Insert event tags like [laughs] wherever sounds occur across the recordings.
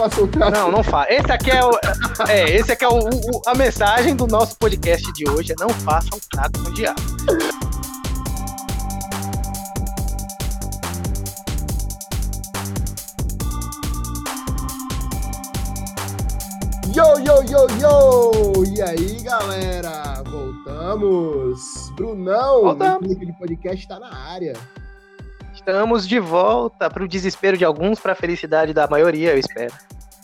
faça um trato. Não, não faça. Esse aqui é, o, é, esse aqui é o, o, a mensagem do nosso podcast de hoje. É não faça um trato com o diabo. Yo, yo, yo, yo! E aí, galera? Voltamos! Brunão, Voltamos. de podcast tá na área. Estamos de volta para o desespero de alguns, para a felicidade da maioria, eu espero.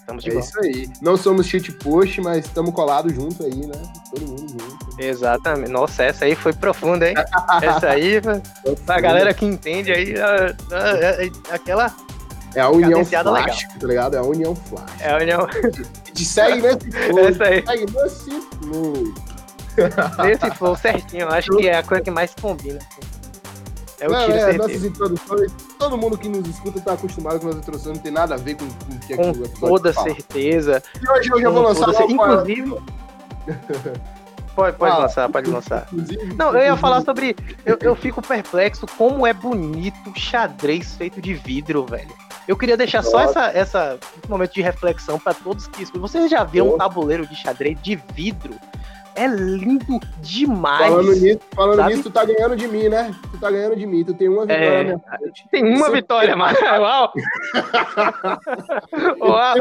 Estamos de É volta. isso aí. Não somos shit post, mas estamos colados junto aí, né? Todo mundo junto. Exatamente. Nossa, essa aí foi profunda, hein? essa aí, [laughs] pra galera que entende aí, é, é- é aquela É a união flash, tá ligado? É a união flash. é a união. Te segue nesse [laughs] flow. Essa aí. Segue nesse flow. Nesse flow certinho, acho que é a coisa que mais combina. É o Não, tiro é, certeiro. nossas introduções, todo mundo que nos escuta tá acostumado com as introduções, não tem nada a ver com, com o que Com aqui o episódio toda certeza. E hoje eu já com vou lançar logo é- Inclusive. [laughs] Pode, pode Fala. lançar, pode lançar. Não, eu ia falar sobre. Eu, eu fico perplexo como é bonito xadrez feito de vidro, velho. Eu queria deixar só Nossa. essa, essa esse momento de reflexão pra todos que. Vocês já viram um tabuleiro de xadrez de vidro? É lindo demais. Falando nisso, falando sabe? nisso, tu tá ganhando de mim, né? Tu tá ganhando de mim, tu tem uma vitória É. na minha frente. Tem uma vitória, mas. [laughs] Uau! [laughs] Uau!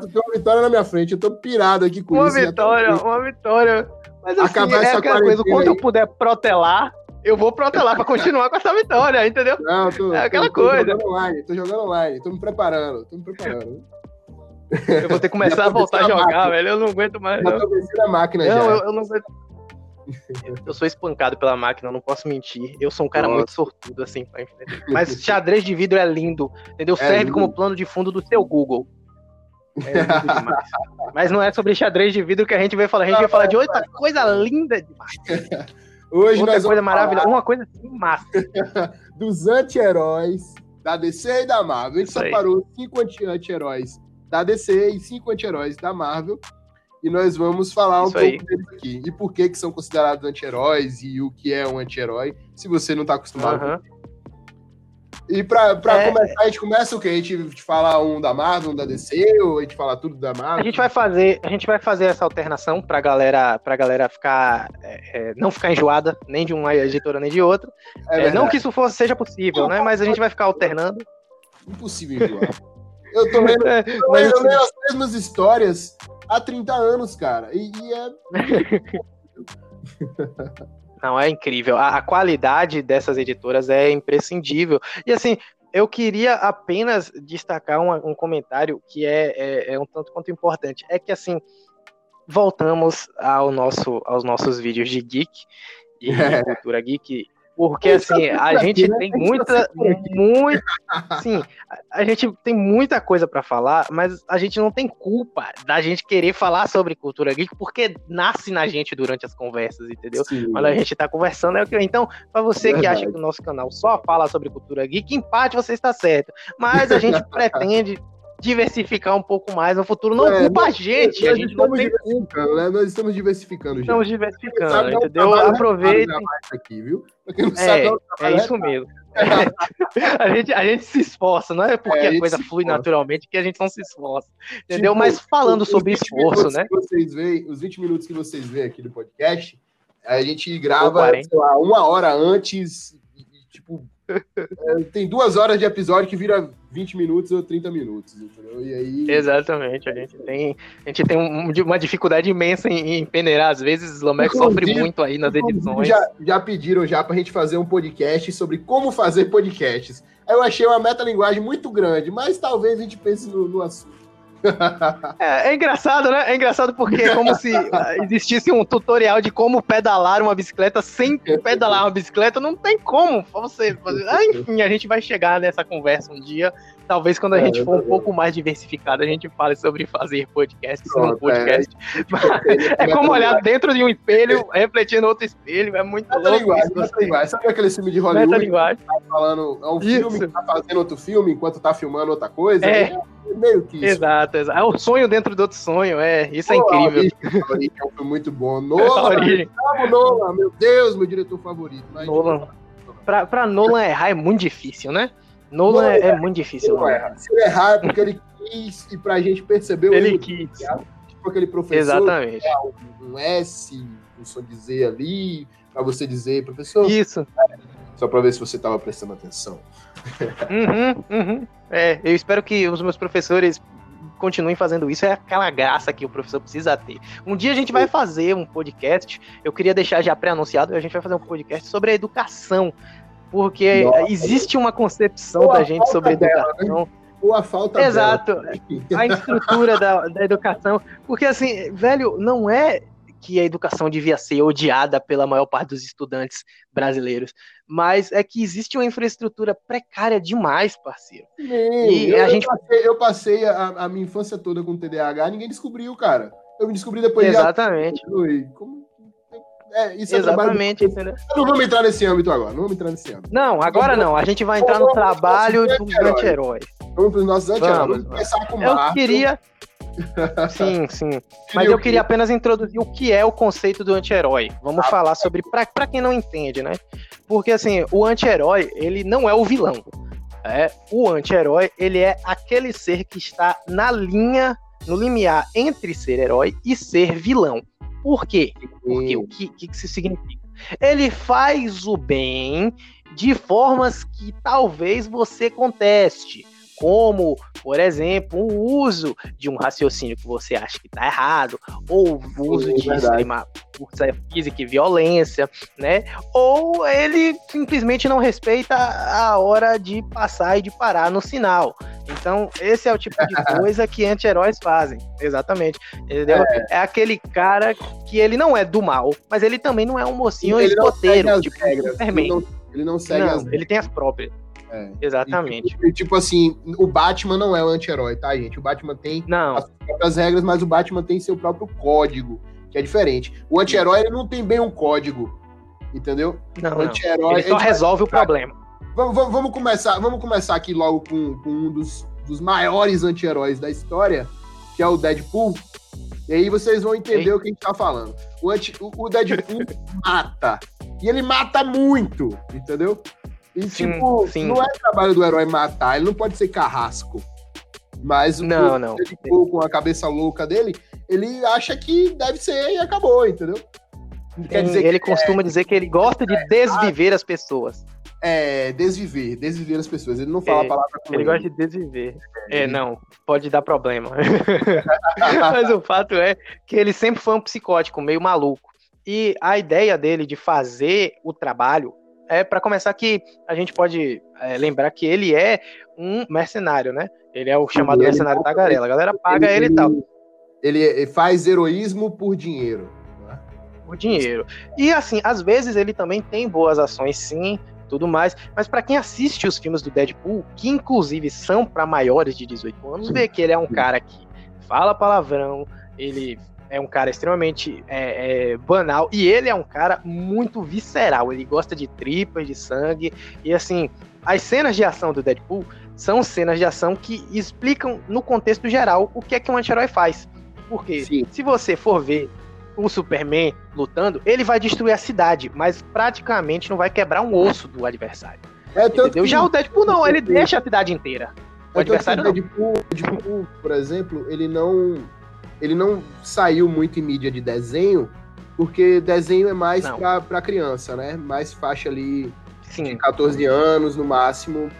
Tu tem uma vitória na minha frente. Eu tô pirado aqui com Uma isso. tá vitória, tô- uma vitória. Mas assim, Acabar é essa aquela coisa, quando eu puder protelar, eu vou protelar pra continuar com essa vitória, entendeu? Não, tô, É aquela tô, tô coisa. jogando online, tô jogando online, tô me preparando, tô me preparando. Eu vou ter que começar a voltar a a jogar, máquina. velho. Eu não aguento mais. Já Não, tô a máquina não já. eu, eu não aguento. Eu sou espancado pela máquina, eu não posso mentir. Eu sou um cara Nossa. muito sortudo, assim, pra. Mas xadrez de vidro é lindo, entendeu? Serve lindo. como plano de fundo do seu Google. É lindo demais. [laughs] Mas não é sobre xadrez de vidro que a gente vai falar. A gente vai falar de outra coisa linda demais. [laughs] Hoje Outra coisa maravilhosa. Uma coisa assim, massa. [laughs] dos anti-heróis da DC e da Marvel. A gente separou cinco anti- anti-heróis da DC e cinco anti-heróis da Marvel. E nós vamos falar um Isso aí. pouco deles aqui. E por que, que são considerados anti-heróis e o que é um anti-herói, se você não tá acostumado com E pra, pra É. começar, a gente começa o quê? A gente fala um da Marvel, um da DC, ou a gente fala tudo da Marvel? A gente vai fazer, a gente vai fazer essa alternação pra galera, pra galera ficar, é, é, não ficar enjoada nem de uma editora nem de outra. É É, não que isso fosse, seja possível, né? Mas a gente vai ficar alternando. Impossível enjoar. Eu tô lendo, É, eu mas, leio as mesmas histórias há 30 anos, cara. E, e é. [laughs] Não, é incrível. A, a qualidade dessas editoras é imprescindível. E assim, eu queria apenas destacar uma- um comentário que é, é- é um tanto quanto importante. É que assim, voltamos ao nosso, aos nossos vídeos de geek e [laughs] É. cultura geek. Porque assim, a gente né? tem muita, muito, sim, a- gente tem muita coisa pra falar, mas a gente não tem culpa da gente querer falar sobre cultura geek, porque nasce na gente durante as conversas, entendeu? Sim. Quando a gente tá conversando, é o que. Então, pra você que Verdade. acha que o nosso canal só fala sobre cultura geek, em parte você está certo. Mas a gente [laughs] pretende diversificar um pouco mais no futuro. Não É, culpa a nós- gente, a gente não tem culpa. né? Nós estamos diversificando, gente. Estamos Sabe, diversificando, é um entendeu? Aproveitem. a mais aqui, viu? Não sabe, É, é isso mesmo. [laughs] a, gente, a gente se esforça, não é porque É, a a gente coisa flui naturalmente que a gente não se esforça. Entendeu? Tipo, Mas falando sobre 20 esforço, né? Vocês veem, os 20 minutos que vocês veem aqui do podcast, a gente grava, Ou 40. sei lá, uma hora antes, e, tipo, é, tem duas horas de episódio que vira 20 minutos ou 30 minutos, entendeu? E aí... Exatamente, a gente tem, a gente tem um- uma dificuldade imensa em, em peneirar. Às vezes o Lomex sofre muito aí nas edições. Já, já pediram já pra gente fazer um podcast sobre como fazer podcasts. Eu achei uma metalinguagem muito grande, mas talvez a gente pense no, no assunto. É, é engraçado, né? É engraçado porque é como se existisse um tutorial de como pedalar uma bicicleta sem pedalar uma bicicleta. Não tem como você fazer. Ah, enfim, a gente vai chegar nessa conversa um dia. Talvez quando a É, gente for um pouco mais diversificado, a gente fale sobre fazer podcast, Pronto, podcast. [laughs] É como olhar dentro de um espelho, refletir no outro espelho. É muito louco Metalinguagem, isso. metalinguagem. Sabe aquele filme de Hollywood Metalinguagem. tá falando, é um Isso. filme que tá fazendo outro filme enquanto tá filmando outra coisa? É. É meio que isso. Exato, exato. É o sonho dentro do outro sonho, é. Isso é Pô, incrível. A [laughs] Origem é filme muito bom. Nolan, Nolan, meu Deus, meu diretor favorito. Mas, Nolan. Pra, pra Nolan errar é muito difícil, né? Nolan é, é muito difícil. Não erra. Se ele errar é porque ele quis e pra gente perceber o Ele quis. Tipo aquele professor. Exatamente. Um, S, um som Z ali, pra você dizer, professor. Isso. Só pra ver se você tava prestando atenção. Uhum, uhum. É, eu espero que os meus professores continuem fazendo isso, é aquela graça que o professor precisa ter. Um dia a gente vai fazer um podcast, eu queria deixar já pré-anunciado, a gente vai fazer um podcast sobre a educação, porque Nossa. existe uma concepção da gente sobre a educação. Dela, né? Ou a falta Exato. Dela. A estrutura da, da educação. Porque, assim, velho, não é que a educação devia ser odiada pela maior parte dos estudantes brasileiros, mas é que existe uma infraestrutura precária demais, parceiro. Meu, e eu, a gente... passei, eu passei a, a, minha infância toda com TDAH, ninguém descobriu, cara. Eu me descobri depois Exatamente. de... Como... É, isso é Exatamente, entendeu? Não vamos entrar nesse âmbito agora, não vamos entrar nesse âmbito. Não, agora não. A gente vai entrar no trabalho dos anti-heróis. Vamos para os nossos anti-heróis. Começar com Eu queria... Sim, [laughs] sim. Mas eu queria apenas introduzir o que é o conceito do anti-herói. Vamos ah, falar sobre, para quem não entende, né? Porque, assim, o anti-herói, ele não é o vilão. É, o anti-herói, ele é aquele ser que está na linha, no limiar entre ser herói e ser vilão. Por quê? Porque o que, que isso significa? Ele faz o bem de formas que talvez você conteste como, por exemplo, o uso de um raciocínio que você acha que está errado, ou o uso de extrema força física e violência, né? Ou ele simplesmente não respeita a hora de passar e de parar no sinal. Então, esse é o tipo de [laughs] coisa que anti-heróis fazem. Exatamente. Entendeu? É. é. aquele cara que ele não é do mal, mas ele também não é um mocinho ele escoteiro, tipo regras. Superman. Ele não, ele não segue não, as Ele tem as próprias. É. Exatamente. E, tipo assim, o Batman não é o anti-herói, tá, gente? O Batman tem não. as próprias regras, mas o Batman tem seu próprio código, que é diferente. O anti-herói não tem bem um código, entendeu? Não, o anti-herói. Ele só resolve o problema. Vamos, vamos, vamos, começar, vamos começar aqui logo com, com um dos, dos maiores anti-heróis da história, que é o Deadpool. E aí vocês vão entender o que a gente tá falando. O, anti, o, o Deadpool [laughs] mata. E ele mata muito, entendeu? E, sim, tipo, sim. não é trabalho do herói matar, ele não pode ser carrasco. Mas não, o não. Deadpool, com a cabeça louca dele, ele acha que deve ser e acabou, entendeu? Quer dizer ele costuma é, dizer que ele gosta de é, desviver as pessoas. É, desviver, desviver as pessoas. Ele não fala é, a palavra com ele. Ele gosta de desviver. É, não, pode dar problema. [laughs] Mas o fato é que ele sempre foi um psicótico, meio maluco. E a ideia dele de fazer o trabalho é para começar que a gente pode é, lembrar que ele é um mercenário, né? Ele é o chamado ele mercenário da Tagarela. A galera paga ele, ele, e tal. Ele faz heroísmo por dinheiro. Né? Por dinheiro. E assim, às vezes ele também tem boas ações, sim, tudo mais. Mas para quem assiste os filmes do Deadpool, que inclusive são para maiores de 18 anos, vê que ele é um cara que fala palavrão, ele é um cara extremamente é, é, banal e ele é um cara muito visceral. Ele gosta de tripas, de sangue e assim. As cenas de ação do Deadpool são cenas de ação que explicam no contexto geral o que é que um anti-herói faz. Porque Sim. se você for ver o Superman lutando, ele vai destruir a cidade, mas praticamente não vai quebrar um osso do adversário. É, entendeu? Já o Deadpool não, ele deixa a cidade inteira. O é adversário o Deadpool, Deadpool, por exemplo, ele não ele não saiu muito em mídia de desenho, porque desenho é mais para criança, né? Mais faixa ali Sim. de 14 anos no máximo.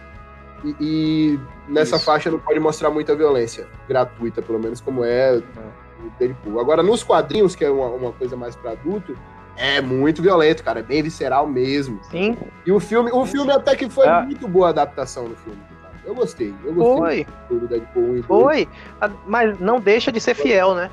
E, e nessa Isso. faixa não pode mostrar muita violência gratuita, pelo menos como é o Deadpool. Agora, nos quadrinhos, que é uma, uma coisa mais para adulto, é muito violento, cara. É bem visceral mesmo. Sim. E o filme, o filme até que foi ah. muito boa adaptação no filme. Eu gostei. Eu gostei Foi. do Deadpool 1 Foi. Mas não deixa de ser fiel, né?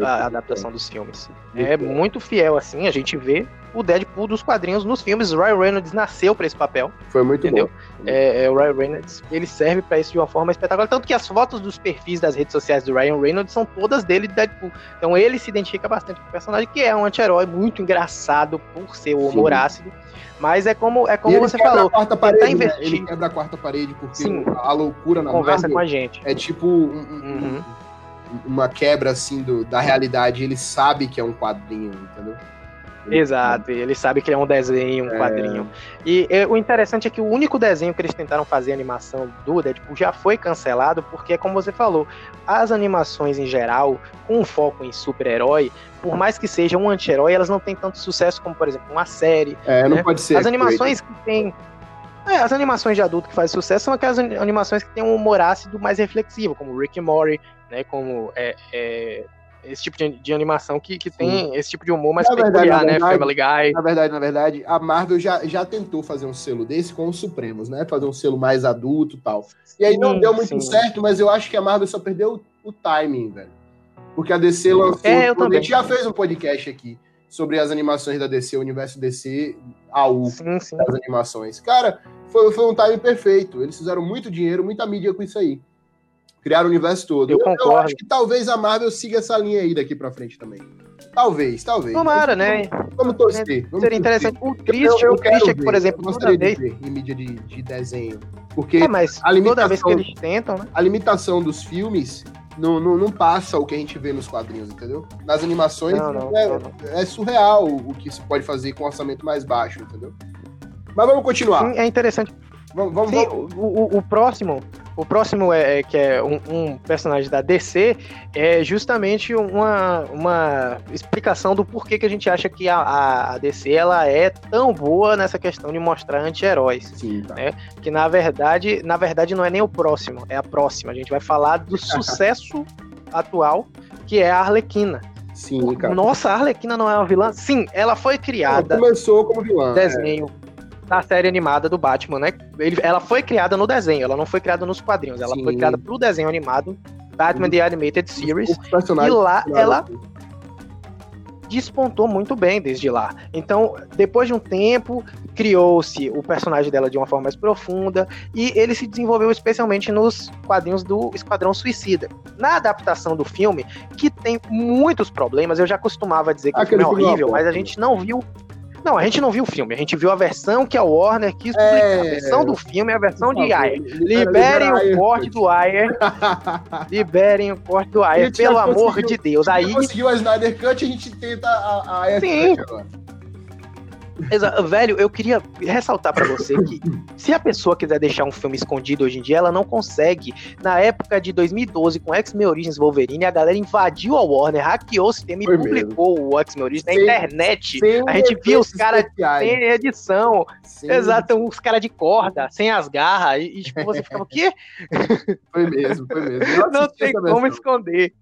A adaptação dos filmes. É muito fiel, assim. A gente vê o Deadpool dos quadrinhos nos filmes. O Ryan Reynolds nasceu para esse papel. Foi muito entendeu? bom. É, é, o Ryan Reynolds, ele serve para isso de uma forma espetacular. Tanto que as fotos dos perfis das redes sociais do Ryan Reynolds são todas dele de Deadpool. Então ele se identifica bastante com o personagem, que é um anti-herói muito engraçado por ser o humor Sim. ácido. Mas é como, é como você falou. Quarta parede, tá né? Ele quebra a quarta parede porque Sim. a loucura na Conversa Marvel com a gente. É tipo um, um, uhum. uma quebra assim do, da realidade. Ele sabe que é um quadrinho, entendeu? Exato, ele sabe que é um desenho, um é. quadrinho. E é, o interessante é que o único desenho que eles tentaram fazer animação do Deadpool já foi cancelado, porque, como você falou, as animações em geral, com foco em super-herói, por mais que seja um anti-herói, elas não têm tanto sucesso como, por exemplo, uma série. É, não né? pode ser. As animações que tem. É, as animações de adulto que fazem sucesso são aquelas animações que têm um humor ácido mais reflexivo, como Rick and Morty, né? Como é, é esse tipo de, de animação que, que tem esse tipo de humor mais na peculiar, verdade, né? Family Guy. Na verdade, na verdade, a Marvel já, já tentou fazer um selo desse com os Supremos, né? Fazer um selo mais adulto e tal. E aí sim, não deu muito sim. certo, mas eu acho que a Marvel só perdeu o, timing, velho. Porque a DC lançou. É, eu a gente já fez um podcast aqui sobre as animações da DC, o universo DC, AU, sim, sim. das animações. Cara, foi, foi um timing perfeito. Eles fizeram muito dinheiro, muita mídia com isso aí criar o universo todo. Eu, eu concordo. Eu acho que talvez a Marvel siga essa linha aí daqui pra frente também. Talvez, talvez. Tomara, né? Vamos torcer. Vamos Seria interessante. O triste, eu, eu o triste é que, por exemplo, toda vez... Em mídia de, de, desenho. Porque é, mas a limitação, toda vez que eles tentam, né? A limitação dos filmes não, não, não, passa o que a gente vê nos quadrinhos, entendeu? Nas animações não, não, é, é, surreal o que se pode fazer com um orçamento mais baixo, entendeu? Mas vamos continuar. Sim, é interessante. Vamos, vamos, Sim, vamos. O, o, o, próximo, o próximo é, é que é um, um, personagem da DC é justamente uma, uma explicação do porquê que a gente acha que a, a DC ela é tão boa nessa questão de mostrar anti-heróis, tá. né? Que na verdade, na verdade não é nem o próximo, é a próxima. A gente vai falar do [laughs] sucesso atual que é a Arlequina. Sim, cara. Nossa, a Arlequina não é uma vilã? Sim, ela foi criada. Ela começou como vilã. Desenho. É da série animada do Batman, né? Ele, ela foi criada no desenho, ela não foi criada nos quadrinhos, ela Sim. foi criada pro desenho animado Batman The Animated Series. E lá ela despontou muito bem desde lá. Então, depois de um tempo, criou-se o personagem dela de uma forma mais profunda e ele se desenvolveu especialmente nos quadrinhos do Esquadrão Suicida. Na adaptação do filme, que tem muitos problemas, eu já costumava dizer que Aquele o filme é horrível, mas a gente não viu não, a gente não viu o filme, a gente viu a versão que a Warner quis publicar. É... A versão do filme é a versão de Ayer. [laughs] Liberem o corte do Ayer. Liberem o corte do Ayer, pelo amor de Deus. Aí conseguiu a Snyder Cut, a gente tenta a, a Sim. agora. Exato. Velho, eu queria ressaltar para você que se a pessoa quiser deixar um filme escondido hoje em dia, ela não consegue. Na época de 2012, com X-Men Origins Wolverine, a galera invadiu a Warner, hackeou o sistema e Foi publicou mesmo. o X-Men Origins na internet. a gente viu os caras sem edição. Exato, os caras de corda, sem as garras. E, e tipo, você ficava, o quê? [laughs] Foi mesmo, foi mesmo. Não tem como esconder.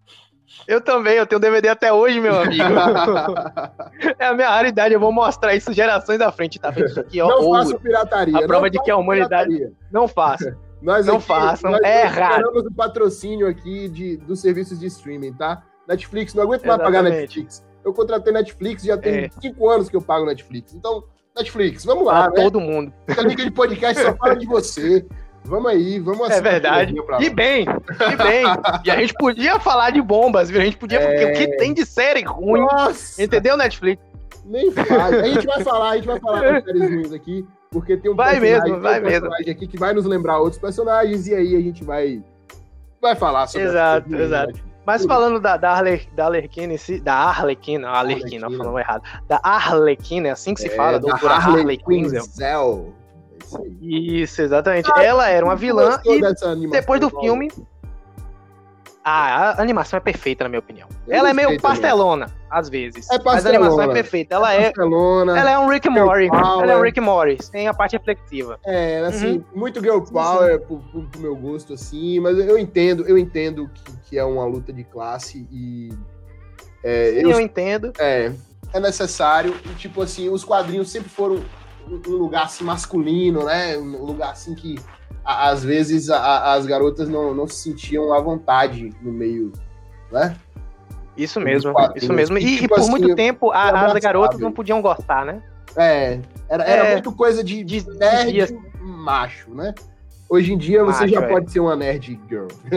Eu também, eu tenho DVD até hoje, meu amigo. [laughs] é a minha raridade, eu vou mostrar isso gerações à frente, tá vendo isso aqui, ó. Não faça pirataria. A prova de que a humanidade. Pirataria. Não faça. [laughs] Nós não aqui, façam, nós é errado. Nós o patrocínio aqui de, dos serviços de streaming, tá? Netflix, não aguento mais pagar Netflix. Eu contratei Netflix, já tem é. cinco anos que eu pago Netflix. Então, Netflix, vamos lá, pra né? todo mundo. Essa liga de podcast só fala de você. [laughs] Vamos aí, vamos É verdade. E bem, e bem. e a gente podia falar de bombas, viu? A gente podia, é... porque o que é. tem de série ruim. Nossa. Entendeu, Netflix? Nem faz. A gente vai falar, a gente vai falar das séries ruins aqui, porque tem um vai mesmo, vai um personagem mesmo. aqui que vai nos lembrar outros personagens, e aí a gente vai, vai falar sobre Exato, exato. Mas falando da, da, Arle, da Arlequina, da Arlequina, Arlequina, falando errado. Da Arlequina, é assim que se é, fala, doutora Harley Quinzel. Isso, exatamente. Ah, ela era uma vilã e depois do filme. Ah, a animação é perfeita, na minha opinião. Eu ela é meio pastelona, mesmo. às vezes. É pastelona. Mas a animação é perfeita. Ela é. Pastelona, ela é um Rick Morty. Ela é um Rick Morty. Tem a parte reflexiva. É, assim, uhum. muito girl power pro, pro, pro, meu gosto, assim. Mas eu entendo, eu entendo que, que é uma luta de classe e. É, Sim, eu, eu entendo. É, é necessário. E, tipo assim, os quadrinhos sempre foram um lugar assim masculino, né? Um lugar assim que às vezes a, as garotas não, não se sentiam à vontade no meio, né? Isso mesmo, isso mesmo. E, tipo, por assim, muito tempo a, as garotas não podiam gostar, né? É, era, era é, muito coisa de, de nerd de... macho, né? Hoje em dia macho, você já é. pode ser uma nerd girl. [laughs]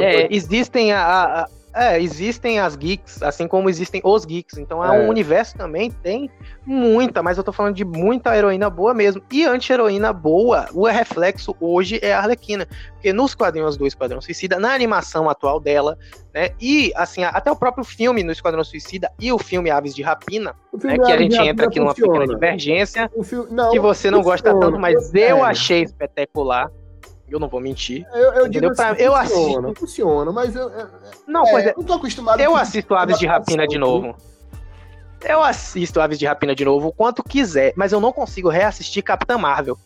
é, pode... existem a, a É, existem as geeks, assim como existem os geeks. Então é, é um universo também, tem muita, mas eu tô falando de muita heroína boa mesmo. E anti-heroína boa, o reflexo hoje é a Arlequina. Porque nos quadrinhos do Esquadrão Suicida, na animação atual dela, né? E assim, até o próprio filme no Esquadrão Suicida e o filme Aves de Rapina, né, que a gente entra aqui numa pequena divergência, filme, não, que você não funciona, gosta tanto, mas eu é. achei espetacular. Eu não vou mentir. Eu, eu digo assim, pra, eu assisto. Funciona, mas eu. eu não, é, pois é. Não tô acostumado eu assisto Aves de Rapina de novo. Eu assisto Aves de Rapina de novo o quanto quiser, mas eu não consigo reassistir Capitã Marvel.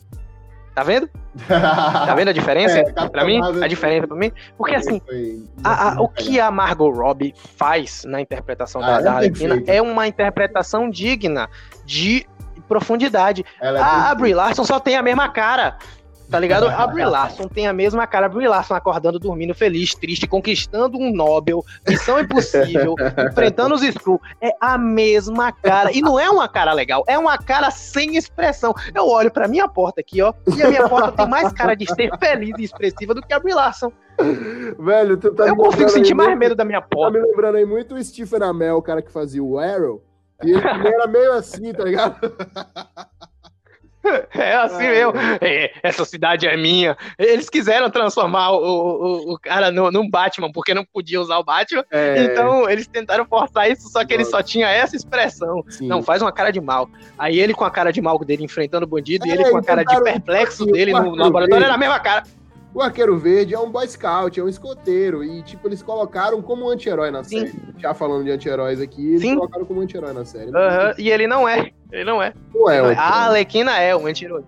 Tá vendo? [laughs] tá vendo a diferença? é, pra mim, Marvel a diferença pra mim? Porque assim, a, a, o que a Margot Robbie faz na interpretação ah, da, da Arlequina é uma interpretação digna de profundidade. É a, a Brie Larson só tem a mesma cara. Tá ligado? [laughs] A Brie Larson tem a mesma cara. A Brie Larson acordando, dormindo, feliz, triste, conquistando um Nobel, missão impossível, [laughs] enfrentando os Skrull. É a mesma cara. E não é uma cara legal, é uma cara sem expressão. Eu olho pra minha porta aqui, ó, e a minha porta tem mais cara de ser feliz e expressiva do que a Brie Larson. Velho, tu tá Eu consigo sentir mais medo da minha porta. Tá me lembrando aí muito o Stephen Amell, o cara que fazia o Arrow. E ele era meio assim, tá ligado? [laughs] [laughs] É assim mesmo. É, essa cidade é minha. Eles quiseram transformar o, o, o cara no, num Batman, porque não podia usar o Batman. É. Então eles tentaram forçar isso, só que ele só tinha essa expressão. Sim. Não, faz uma cara de mal. Aí ele com a cara de mal dele enfrentando o bandido é, e ele com a cara de perplexo dele no, no laboratório era a mesma cara. O Arqueiro Verde é um boy scout, é um escoteiro. E, tipo, eles colocaram como anti-herói na Sim. série. Já falando de anti-heróis aqui, eles Sim. colocaram como anti-herói na série. Uhum. E ele não é. Ele não é. Não é, a Arlequina é um anti-herói.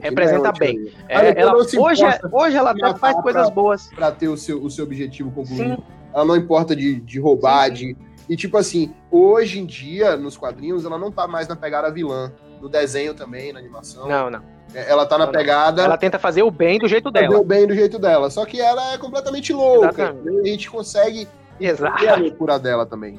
Representa é bem. É, ela, hoje, é, hoje ela até faz coisas pra, boas. Pra ter o seu, o seu objetivo concluído. Sim. Ela não importa de, de roubar, de. E, tipo assim, hoje em dia, nos quadrinhos, ela não tá mais na pegada vilã. No desenho também, na animação. Não, não. É, ela tá na pegada. Ela tenta fazer o bem do jeito dela. Fazer o bem do jeito dela. Só que ela é completamente louca. A gente consegue Exato. ver a loucura dela também.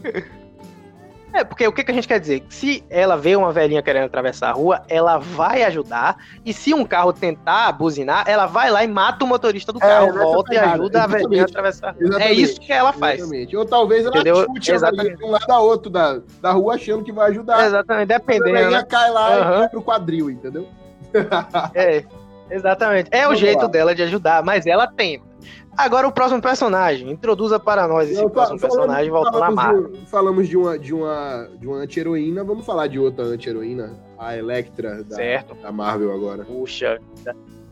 É, porque o que, que a gente quer dizer? Se ela vê uma velhinha querendo atravessar a rua, ela vai ajudar. E se um carro tentar buzinar, ela vai lá e mata o motorista do é, carro, volta e ajuda a velhinha a atravessar a rua. Exatamente. É isso que ela faz. Exatamente. Ou talvez ela Entendeu? chute Exatamente. de um lado a outro da, da rua achando que vai ajudar. Exatamente, dependendo. A velhinha né? cai lá uhum. e vai pro quadril, entendeu? [laughs] é, exatamente. É Vamos o jeito lá. dela de ajudar, mas ela tenta. Agora o próximo personagem. Introduza para nós esse Eu, próximo falamos, personagem voltando à marca. Falamos de uma, de uma, de uma anti-heroína, vamos falar de outra anti-heroína, a Electra da, da Marvel agora. Puxa,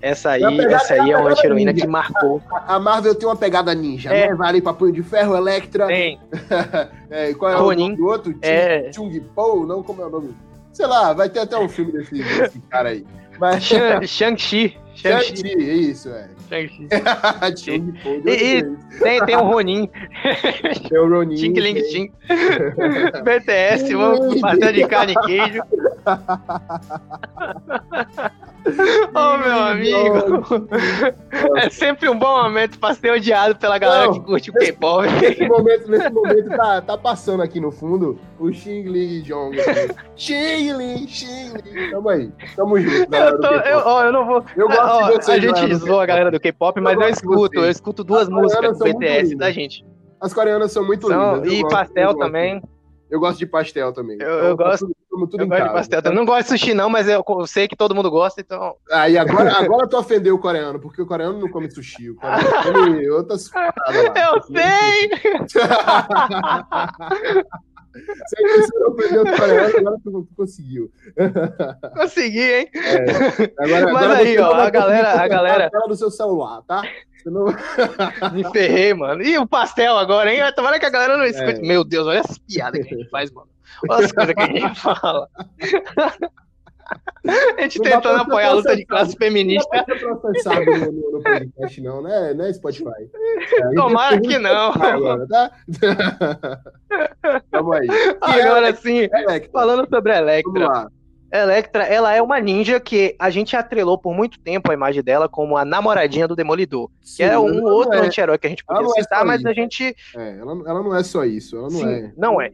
essa aí, essa aí é uma anti-heroína que marcou. A, Marvel tem uma pegada ninja, é. né? Vale Punho de Ferro, Electra. Tem. [laughs] é, qual é Ronin. o nome do outro? É. Chung Po, não? Como é o nome? Sei lá, vai ter até um filme desse, desse cara aí. Mas... [laughs] Shang-Chi. Shang-Chi, isso, é. Shang-Chi. [laughs] tem, tem o Ronin. Tem o Ronin. Ting Ling Ting. BTS, [laughs] vamos pastel de carne e queijo. [laughs] oh, meu amigo. É sempre um bom momento pra ser odiado pela galera Não, que curte o K-pop. Nesse momento, nesse momento tá, tá passando aqui no fundo o Xing Ling Jong. Xing Ling, Xing Ling. Tamo aí. Tamo junto. Eu, tô, eu, ó, eu não vou. Eu gosto ó, de vocês, A gente zoa a galera do K-pop, mas eu, eu escuto. Eu escuto duas músicas do BTS da gente. As coreanas são muito são, lindas. E gosto, pastel também. Eu gosto de pastel também. Eu, eu então, gosto. Tudo, tudo eu gosto casa, de pastel. Eu não gosto de sushi, não, mas eu sei que todo mundo gosta, então. Aí ah, agora, [laughs] agora tu ofendeu o coreano, porque o coreano não come sushi. O coreano come outras paradas lá. Eu sei! [laughs] Você ofendeu o coreano, agora tu, conseguiu. [laughs] Consegui, hein? É. Agora, mas agora aí, ó, a galera. A galera... do seu celular, tá? Não... [laughs] Me ferrei, mano. E o pastel agora, hein? Tomara que a galera não escute. É. Meu Deus, olha essas piadas que a gente faz, mano. Olha as coisas que a gente [laughs] fala. A gente não tentando apoiar a luta de classe feminista. Não processado no, no, no podcast, não, né? Não é Spotify. É, Tomara que não. Agora, tá? [laughs] Vamos aí. Agora é, sim, Electra. falando sobre a Electra. Vamos lá. Electra, ela é uma ninja que a gente atrelou por muito tempo a imagem dela como a namoradinha do Demolidor. Sim, que é um outro é... anti-herói que a gente podia é citar, é mas a gente. É, ela, ela, não é só isso. Ela não Sim, é. Não é.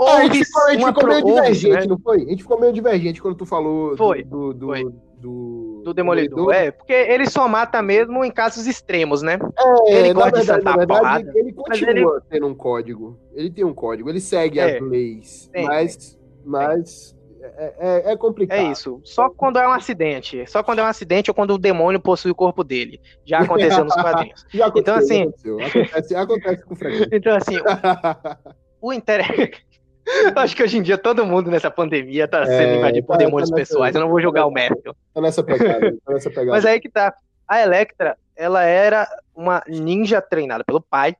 Ah, a gente ficou, a gente ficou meio divergente, né? não foi? A gente ficou meio divergente quando tu falou foi, do, do, foi. do, do Demolidor. Demolidor. É, porque ele só mata mesmo em casos extremos, né? É, ele gosta verdade, de sentar verdade, porrada. Ele continua ele... tendo um código. Ele tem um código, ele segue é, as leis. Tem, mas, mas é, é, é, complicado. É isso. Só quando é um acidente. Só quando é um acidente ou quando o demônio possui o corpo dele. Já aconteceu nos [laughs] quadrinhos. Já aconteceu, então, assim. Acontece, acontece com frequência. [laughs] Então, assim, [laughs] o, interesse. Acho que hoje em dia todo mundo nessa pandemia tá sendo é, invadido por tá, demônios tá pessoais. Eu não vou julgar o Matthew. Tá nessa pegada, tá nessa pegada. Mas aí que tá. A Electra, ela era uma ninja treinada pelo pai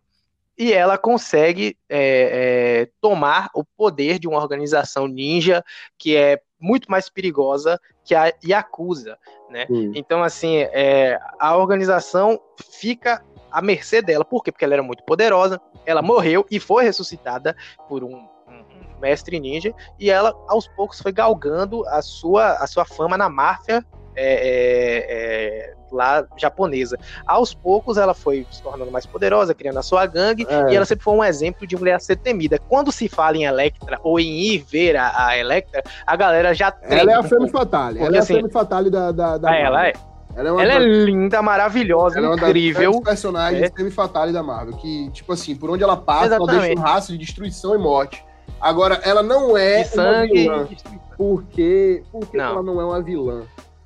e ela consegue é, é, tomar o poder de uma organização ninja que é muito mais perigosa que a Yakuza, né? Então, assim, é, a organização fica à mercê dela. Por quê? Porque ela era muito poderosa, ela morreu e foi ressuscitada por um, um mestre ninja, e ela, aos poucos, foi galgando a sua, a sua fama na máfia é, é, é, lá japonesa. Aos poucos ela foi se tornando mais poderosa, criando a sua gangue, é. e ela sempre foi um exemplo de mulher a ser temida. Quando se fala em Electra ou em ir ver a, a Electra, a galera já tem. Ela é a Femme Fatale. Ela é a assim, Femme Fatale da. da, da ela é. Ela, é, ela é, linda, maravilhosa, ela incrível. É uma das personagens é. fatale da Marvel. Que, tipo assim, por onde ela passa, Exatamente. ela deixa um rastro de destruição e morte. Agora, ela não é de sangue uma vilã. Por quê? Por que ela não é uma vilã?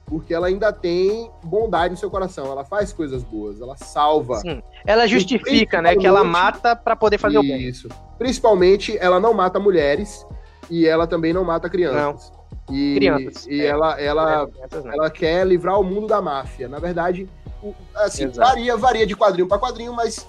Porque ela ainda tem bondade no seu coração. Ela faz coisas boas, ela salva. Sim. Ela justifica, né? Que ela mata para poder fazer isso. o bem. Isso. Principalmente, ela não mata mulheres e ela também não mata crianças. Não. E, crianças. E é. ela, ela, é, ela quer livrar o mundo da máfia. Na verdade, assim, varia, varia de quadrinho para quadrinho, mas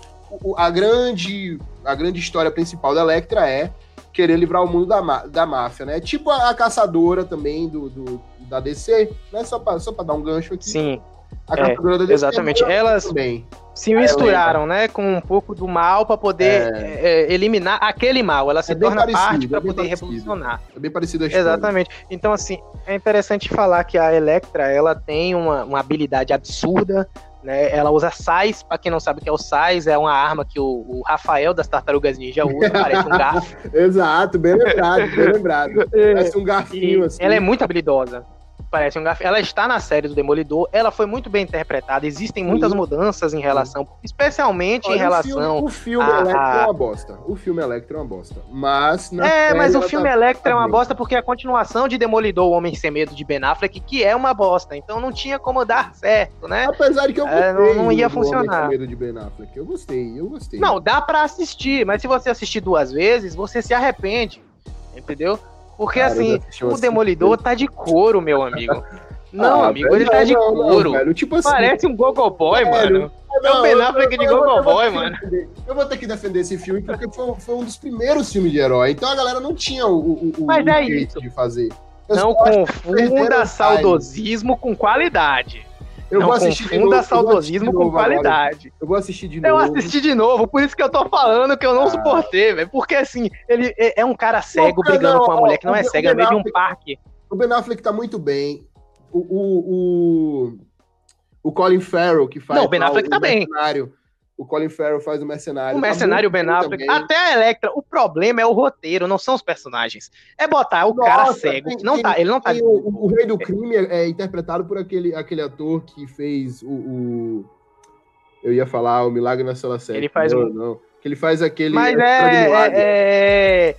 a grande, a grande história principal da Electra é querer livrar o mundo da, da máfia, né? Tipo a, a caçadora também do, do da DC, né? Só para só dar um gancho aqui. Sim. A é, da DC exatamente. Elas também. se misturaram, né, com um pouco do mal para poder é. É, eliminar aquele mal. Ela se é torna parecido, parte para é poder parecido. revolucionar. É bem parecido a história. Exatamente. Então, assim, é interessante falar que a Electra, ela tem uma, uma habilidade absurda, né? Ela usa sais, para quem não sabe o que é o sais, é uma arma que o, o Rafael das Tartarugas Ninja usa, [laughs] parece um garfo. Exato, bem lembrado, bem lembrado. [laughs] Parece um garfinho, assim. Ela é muito habilidosa parece um. Ela está na série do Demolidor, ela foi muito bem interpretada, existem muitas mudanças em relação, especialmente Olha, em relação. O filme, o filme a... Electra é uma bosta. O filme Electra é uma bosta. Mas. é, mas o filme tá... Electra é uma bosta porque é a continuação de Demolidor, O Homem Sem Medo de Ben Affleck, que é uma bosta. Então não tinha como dar [laughs] certo, né? Apesar de que eu gostei. É, não, não ia funcionar. Homem Sem Medo de Ben Affleck. Eu gostei, eu gostei. Não, dá pra assistir, mas se você assistir duas vezes, você se arrepende. Entendeu? Porque Cara, assim, o assim, Demolidor tá de couro, meu amigo. [laughs] Não, ah, amigo, velho, ele tá de não, couro. Não, tipo assim, Parece um Gogoboy, mano. É o Ben Affleck de Gogoboy, mano. Eu vou ter que defender esse filme porque foi, foi, um dos primeiros filmes de herói. Então a galera não tinha o, o, o, Mas é isso. de fazer. Eu não confunda saudosismo com qualidade. Eu não vou assistir confunda novo, saudosismo com qualidade. Eu vou assistir de novo. Eu assisti de novo, por isso que eu tô falando que eu não ah. suportei, velho. Porque assim, ele é, é um cara cego não, brigando não, com uma mulher que não é cega no meio de um parque. O Ben Affleck tá muito bem. O, o, o, o Colin Farrell, que faz. Não, o Ben Affleck tá bem. O Colin Farrell faz o mercenário. O mercenário tá Ben Affleck. Até a Electra. O problema é o roteiro, não são os personagens. É botar o Nossa, cara cego. Tem, não tem, tá, ele não tá. O, o, Rei do Crime é, é, interpretado por aquele, aquele ator que fez o, o, Eu ia falar o Milagre na Sala 7. Ele faz não, um... não. Que ele faz aquele. Mas é, é, é,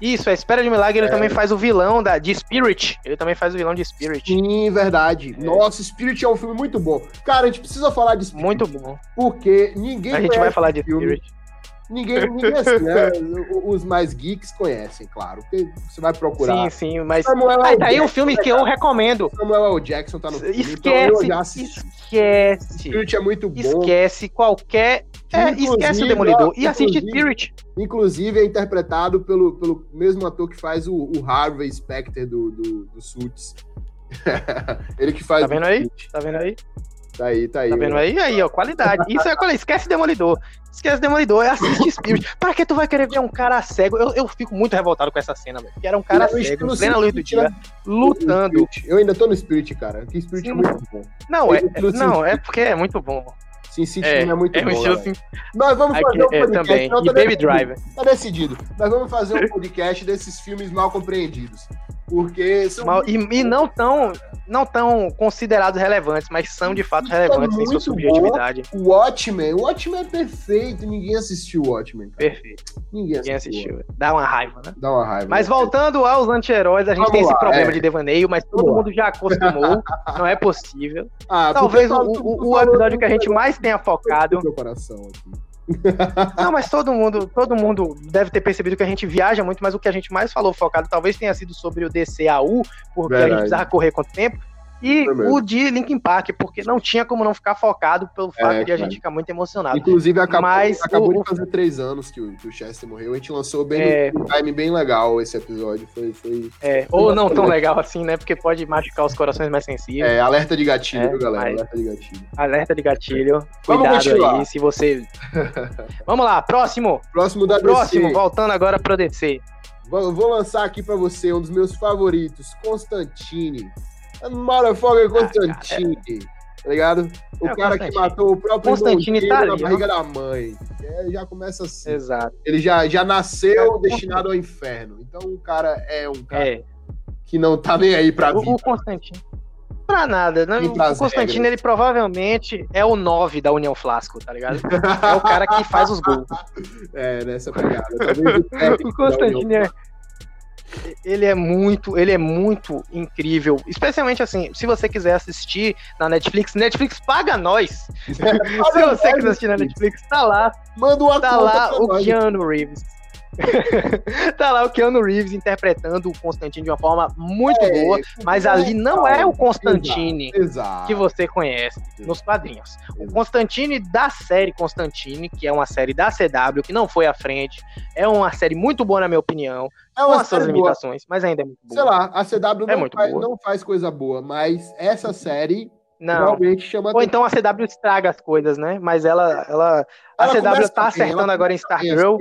isso, a Espera de Milagre, ele é. também faz o vilão da, de Spirit. Ele também faz o vilão de Spirit. Sim, verdade. É. Nossa, Spirit é um filme muito bom. Cara, a gente precisa falar de Spirit. Muito bom. Porque ninguém A gente vai falar de filme. Spirit. Ninguém, ninguém assim, né? Os mais geeks conhecem, claro. Porque você vai procurar. Sim, sim, mas. Samuel aí tá aí um filme que eu recomendo. Samuel L. Jackson tá no filme. Esquece. Então esquece. Spirit é muito bom. Esquece qualquer é, esquece o Demolidor e assiste Spirit. Inclusive é interpretado pelo, pelo mesmo ator que faz o, o Harvey Specter do, do, do Suits. [laughs] Ele que faz. Tá vendo aí? Tá vendo aí? Tá aí, tá aí. Tá vendo aí? Aí, ó, qualidade. Isso é qualidade. Esquece Demolidor. Esquece Demolidor, é assiste Spirit. pra que tu vai querer ver um cara cego? Eu, eu fico muito revoltado com essa cena, velho. Que era um cara eu cego, plena luz do dia, lutando. Eu ainda tô no Spirit, cara. Que Spirit Sim. é muito bom. Não, é, não, é porque é muito bom. Sin City é, é muito é bom. Assim... Nós vamos fazer um é, podcast. É, também. Não, tá e Baby Driver. Tá decidido. Nós vamos fazer um podcast desses filmes mal compreendidos. Porque são. Mal, e, e, não tão. não tão considerados relevantes, mas são de fato relevantes é em sua subjetividade. O Watchmen, o Watchmen é perfeito, ninguém assistiu o Watchmen. Cara. Perfeito. Ninguém, ninguém assistiu. Dá uma raiva, né? Dá uma raiva. Mas né? voltando aos anti-heróis, a gente Vamos tem lá, esse problema é. de devaneio, mas todo mundo já acostumou, não é possível. [laughs] Ah, Talvez o, o, o episódio que a gente mais tenha focado. Meu coração aqui. Não, mas todo mundo, todo mundo deve ter percebido que a gente viaja muito, mas o que a gente mais falou focado talvez tenha sido sobre o DCAU, porque Verdade. a gente precisava correr quanto tempo. E o de Linkin Park, porque não tinha como não ficar focado pelo fato é, de a gente ficar muito emocionado. Inclusive, acabou, Mas acabou o, de fazer três anos que o, que o Chester morreu. A gente lançou bem é... um time bem legal esse episódio. Foi, foi, é, foi ou não tão legal assim, né? Porque pode machucar os corações mais sensíveis. É, alerta de gatilho, é, viu, galera? Alerta de gatilho. Alerta de gatilho. [laughs] Cuidado aí, se você. [laughs] Vamos lá, próximo. Próximo da Próximo, DC. voltando agora pro DC. Vou, vou lançar aqui para você um dos meus favoritos, Constantine. Motherfucker Constantine. Tá ligado? O é, cara que matou o próprio Constantine tá na barriga da mãe. É, já começa assim. Exato. Ele já, já nasceu é, destinado ao inferno. Então o cara é um cara é. que não tá nem aí pra o, vida. O Constantine. Pra nada. Né? O Constantino, ele provavelmente é o 9 da União Flasco, tá ligado? É o cara que faz os gols. [laughs] É, nessa pegada. o [laughs] Constantino é ele é muito, ele é muito incrível. Especialmente assim, se você quiser assistir na Netflix, Netflix paga nós. [laughs] se você quiser assistir na Netflix, tá lá. Manda uma Tá lá o nós. Keanu Reeves. Tá lá o Keanu Reeves interpretando o Constantine de uma forma muito é, boa, mas ali não é o Constantine exato, que você conhece nos quadrinhos. Exato. O Constantine da série Constantine, que é uma série da CW, que não foi à frente, é uma série muito boa, na minha opinião, é com as suas limitações, mas ainda é muito boa. Sei lá, a CW é não, faz, não faz coisa boa, mas essa série não. Realmente chama Ou então a CW estraga as coisas, né? Mas ela. ela, a ela CW tá acertando agora em Stargirl.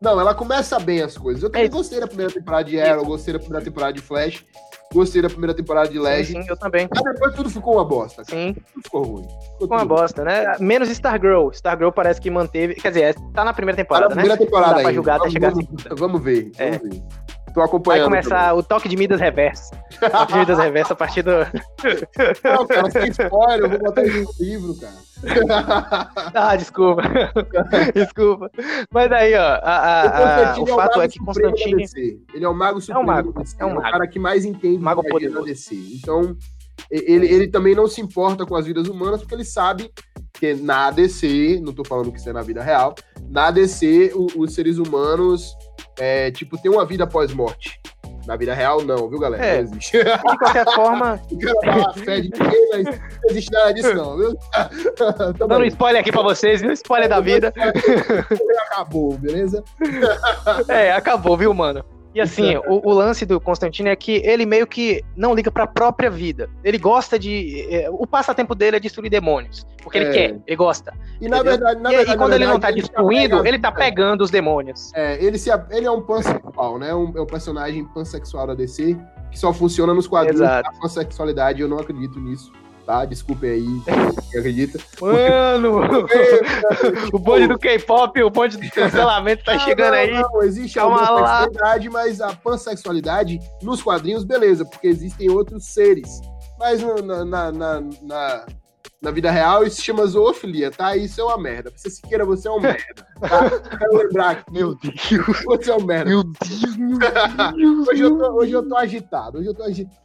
Não, ela começa bem as coisas. Eu também é. gostei da primeira temporada de Arrow, gostei da primeira temporada de Flash, gostei da primeira temporada de Legend. Sim, eu também. Mas depois tudo ficou uma bosta. Cara. Sim. Tudo ficou ruim. Ficou, ficou uma bosta, né? Menos Stargirl. Stargirl parece que manteve. Quer dizer, tá na primeira temporada, tá na primeira né? temporada Não dá pra julgar vamos, até chegar vamos, vamos ver. É. Vamos ver. Tô acompanhando. Vai começar também. o toque de Midas reverso. toque de Midas reverso a partir do. Não, cara, sem spoiler, eu vou botar isso no livro, cara. [laughs] ah, desculpa. desculpa. Mas aí, ó, a, a, a, o, o fato é, que Constantine. Ele é o mago supremo. É um mago. É um, mago. é o cara que mais entende mago poderoso. DC. Então, ele, ele também não se importa com as vidas humanas, porque ele sabe que na DC, não tô falando que isso é na vida real, na DC, o, os seres humanos, é, tipo, tem uma vida pós-morte. Na vida real, não, viu, galera? É. Não existe. [laughs] De qualquer forma. Dar fé de ninguém, mas não existe nada disso, não, viu? [laughs] Tô dando um spoiler aqui pra vocês, viu? Spoiler da vida. [laughs] Acabou, beleza? É, acabou, viu, mano? E assim, o, o, lance do Constantino é que ele meio que não liga para a própria vida. Ele gosta de. É, o passatempo dele é destruir demônios. Porque é. ele quer, ele gosta. E na verdade, na e, verdade, e quando verdade, ele não tá destruindo, ele tá pegando os demônios. É, ele, se, ele é um pansexual, né? Um, é um personagem pansexual da DC, que só funciona nos quadrinhos. Exato. A pansexualidade, eu não acredito nisso tá? Desculpem aí, quem [laughs] acredita. Mano! [laughs] o bonde do K-pop, o bonde do [laughs] cancelamento tá chegando não, aí. Não, existe a homossexualidade, mas a pansexualidade nos quadrinhos, beleza, porque existem outros seres. Mas na, na, na, na na vida real isso se chama zoofilia, tá? Isso é uma merda. Você se queira, você é um merda. Tá? Quero lembrar aqui. Meu Deus. Você é um merda. Meu Deus, meu [laughs] Deus. hoje, eu tô, hoje eu tô agitado. Hoje eu tô agitado.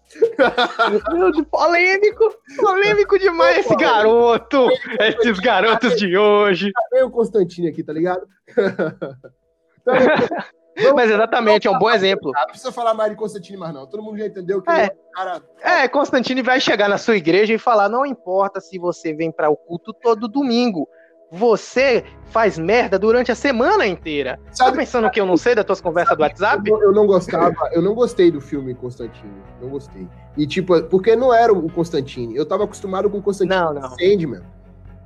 Meu Deus, polêmico. Polêmico demais esse garoto. Esses garotos de hoje. Tá o Constantino aqui, tá ligado? [laughs] Vamos, Mas exatamente, é um bom exemplo. Não precisa falar mais de Constantine mais não. Todo mundo já entendeu que é, é cara. É, Constantine vai chegar na sua igreja e falar: não importa se você vem para o culto todo domingo. Você faz merda durante a semana inteira. Tá Sabe, tá pensando que eu não sei das tuas conversas do WhatsApp? Eu, eu, não gostava, eu não gostei do filme Constantine. Não gostei. E tipo, porque não era o Constantine. Eu tava acostumado com o Constantine não, não. Sandman.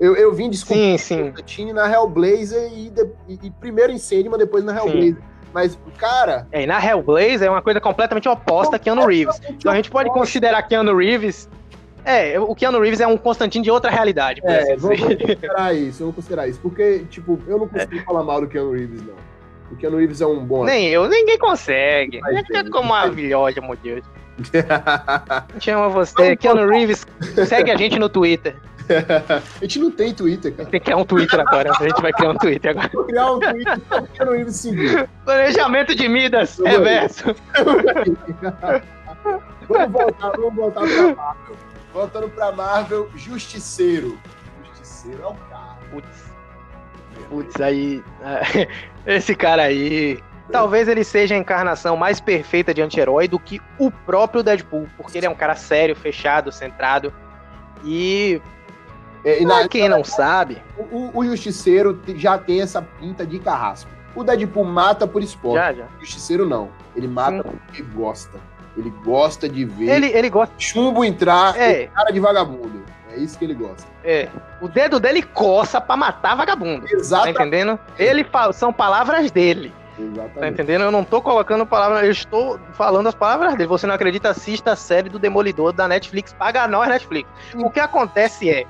Eu, eu vim descobrir sim, sim. Constantine na Hellblazer e, de, e, e primeiro em Sandman, depois na Hellblazer. Sim. Mas, cara. É, e na Hellblazer é uma coisa completamente oposta a Keanu Reeves. Então a gente pode considerar Keanu Reeves. É, o Keanu Reeves é um Constantino de outra realidade. É, assim vamos considerar [laughs] isso, vamos considerar isso. Porque, tipo, eu não consigo é. falar mal do Keanu Reeves, não. O Keanu Reeves é um bom. Nem eu, ninguém consegue. Mas, é como maravilhosa, meu Deus. [laughs] Amo você. Keanu Reeves, segue a gente no Twitter. [laughs] a gente não tem Twitter, cara. Tem que criar um Twitter agora. A gente vai criar um Twitter agora. Vou criar um Twitter pra Keanu Reeves seguir. Planejamento de Midas, reverso. [laughs] vamos voltar, vamos voltar pra Marvel. Voltando pra Marvel, Justiceiro. Justiceiro é o cara. Putz. Putz, aí. [laughs] Esse cara aí. Talvez ele seja a encarnação mais perfeita de anti-herói do que o próprio Deadpool, porque ele é um cara sério, fechado, centrado. E. É, e na, quem não sabe. O, o, Justiceiro já tem essa pinta de carrasco. O Deadpool mata por esporte. Já, já. O Justiceiro não. Ele mata Sim. porque gosta. Ele gosta de ver ele, ele gosta... chumbo entrar é. cara de vagabundo. É isso que ele gosta. É. O dedo dele coça pra matar vagabundo. Exato. Tá entendendo? Ele fala, são palavras dele. Exatamente. Tá entendendo? Eu não tô colocando palavras, eu estou falando as palavras dele. Você não acredita, assista a série do Demolidor da Netflix, paga nós Netflix. O que acontece é,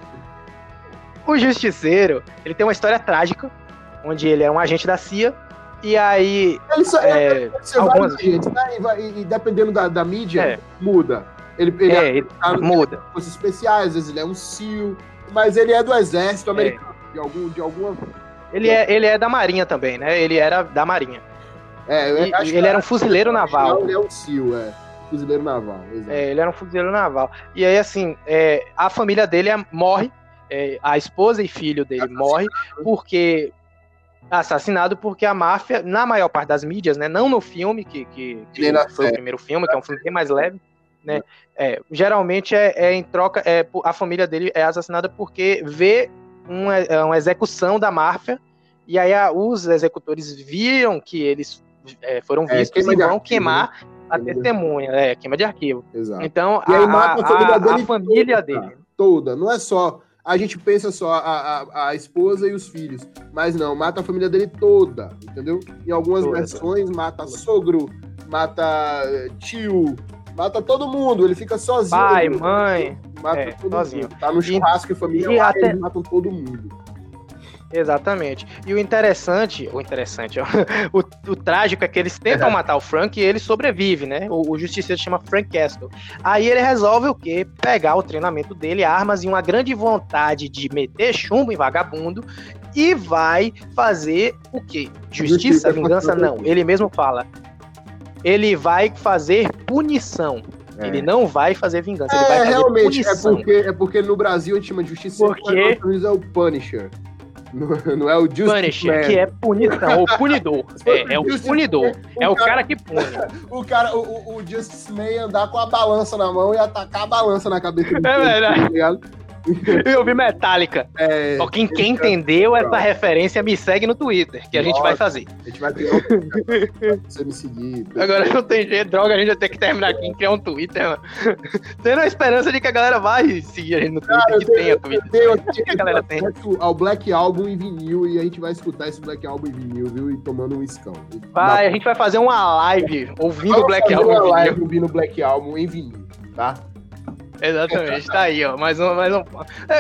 o Justiceiro, ele tem uma história trágica, onde ele é um agente da CIA, e aí. Ele só, é, algumas... gente, né? e, e, dependendo da, da mídia, é. muda. Ele, ele, é, ele tá, muda. Forças especiais, às vezes ele é um SEAL, mas ele é do exército americano, é. de, algum, de alguma. Ele é, ele é da Marinha também, né? Ele era da Marinha. É, eu e, acho ele era um fuzileiro naval. Ele é um SEAL, é. Fuzileiro naval, exato. É, ele era um fuzileiro naval. E aí, assim, é, a família dele é, morre, é, a esposa e filho dele morre, porque assassinado porque a máfia, na maior parte das mídias, né, não no filme, que, que, que foi o primeiro filme, que é um filme bem mais leve, né, é, geralmente é, é, em troca, é, a família dele é assassinada porque vê uma, é, uma execução da máfia, e aí a, os executores viram que eles é, foram é, vistos e vão queimar né? a testemunha, é, queima de arquivo. Exato. Então, a, a, a, família dele, a família toda, dele. Toda, não é só a gente pensa só a, a, a, esposa e os filhos. Mas não, mata a família dele toda, entendeu? Em algumas toda. versões, mata sogro, mata tio, mata todo mundo. Ele fica sozinho. Pai, mãe. Mata é, todo sozinho. mundo. Tá no churrasco e, família e lá, até... eles matam todo mundo. Exatamente. E o interessante, o interessante, ó, [laughs] o, o, trágico é que eles tentam é. matar o Frank e ele sobrevive, né? O, o justiceiro chama Frank Castle. Aí ele resolve o quê? Pegar o treinamento dele, armas e uma grande vontade de meter chumbo em vagabundo e vai fazer o quê? Justiça, vingança? Não. Ele mesmo fala. Ele vai fazer punição. É. Ele não vai fazer vingança, é, ele vai fazer realmente, é punição. É porque, é porque no Brasil a gente chama de justiça porque... é o Punisher. Não, é o Justice Punisher, Man. que é punição, o punidor. [laughs] É, é o punidor. O é o cara, cara, que pune. [laughs] O cara, o, o Justice Man andar com a balança na mão e atacar a balança na cabeça do É verdade. Tá [laughs] Eu vi Metallica. É, Ó, quem, quem entendeu essa referência me segue no Twitter, que a gente vai fazer. A gente vai criar um [laughs] você me seguir. Agora não tem jeito, droga, a gente vai ter que terminar aqui e criar um Twitter, mano. Tendo a esperança de que a galera vai seguir a gente no Twitter, Cara, que tenha tenho, Twitter. Tenho, eu que a galera tem. Ao Black Album em vinil e a gente vai escutar esse Black Album em vinil, viu? E tomando um iscão. Vai, a gente vai fazer uma live ouvindo o Black Album. Uma live ouvindo Black Album em vinil, tá? Exatamente, tá aí, ó. Mais um, mais um.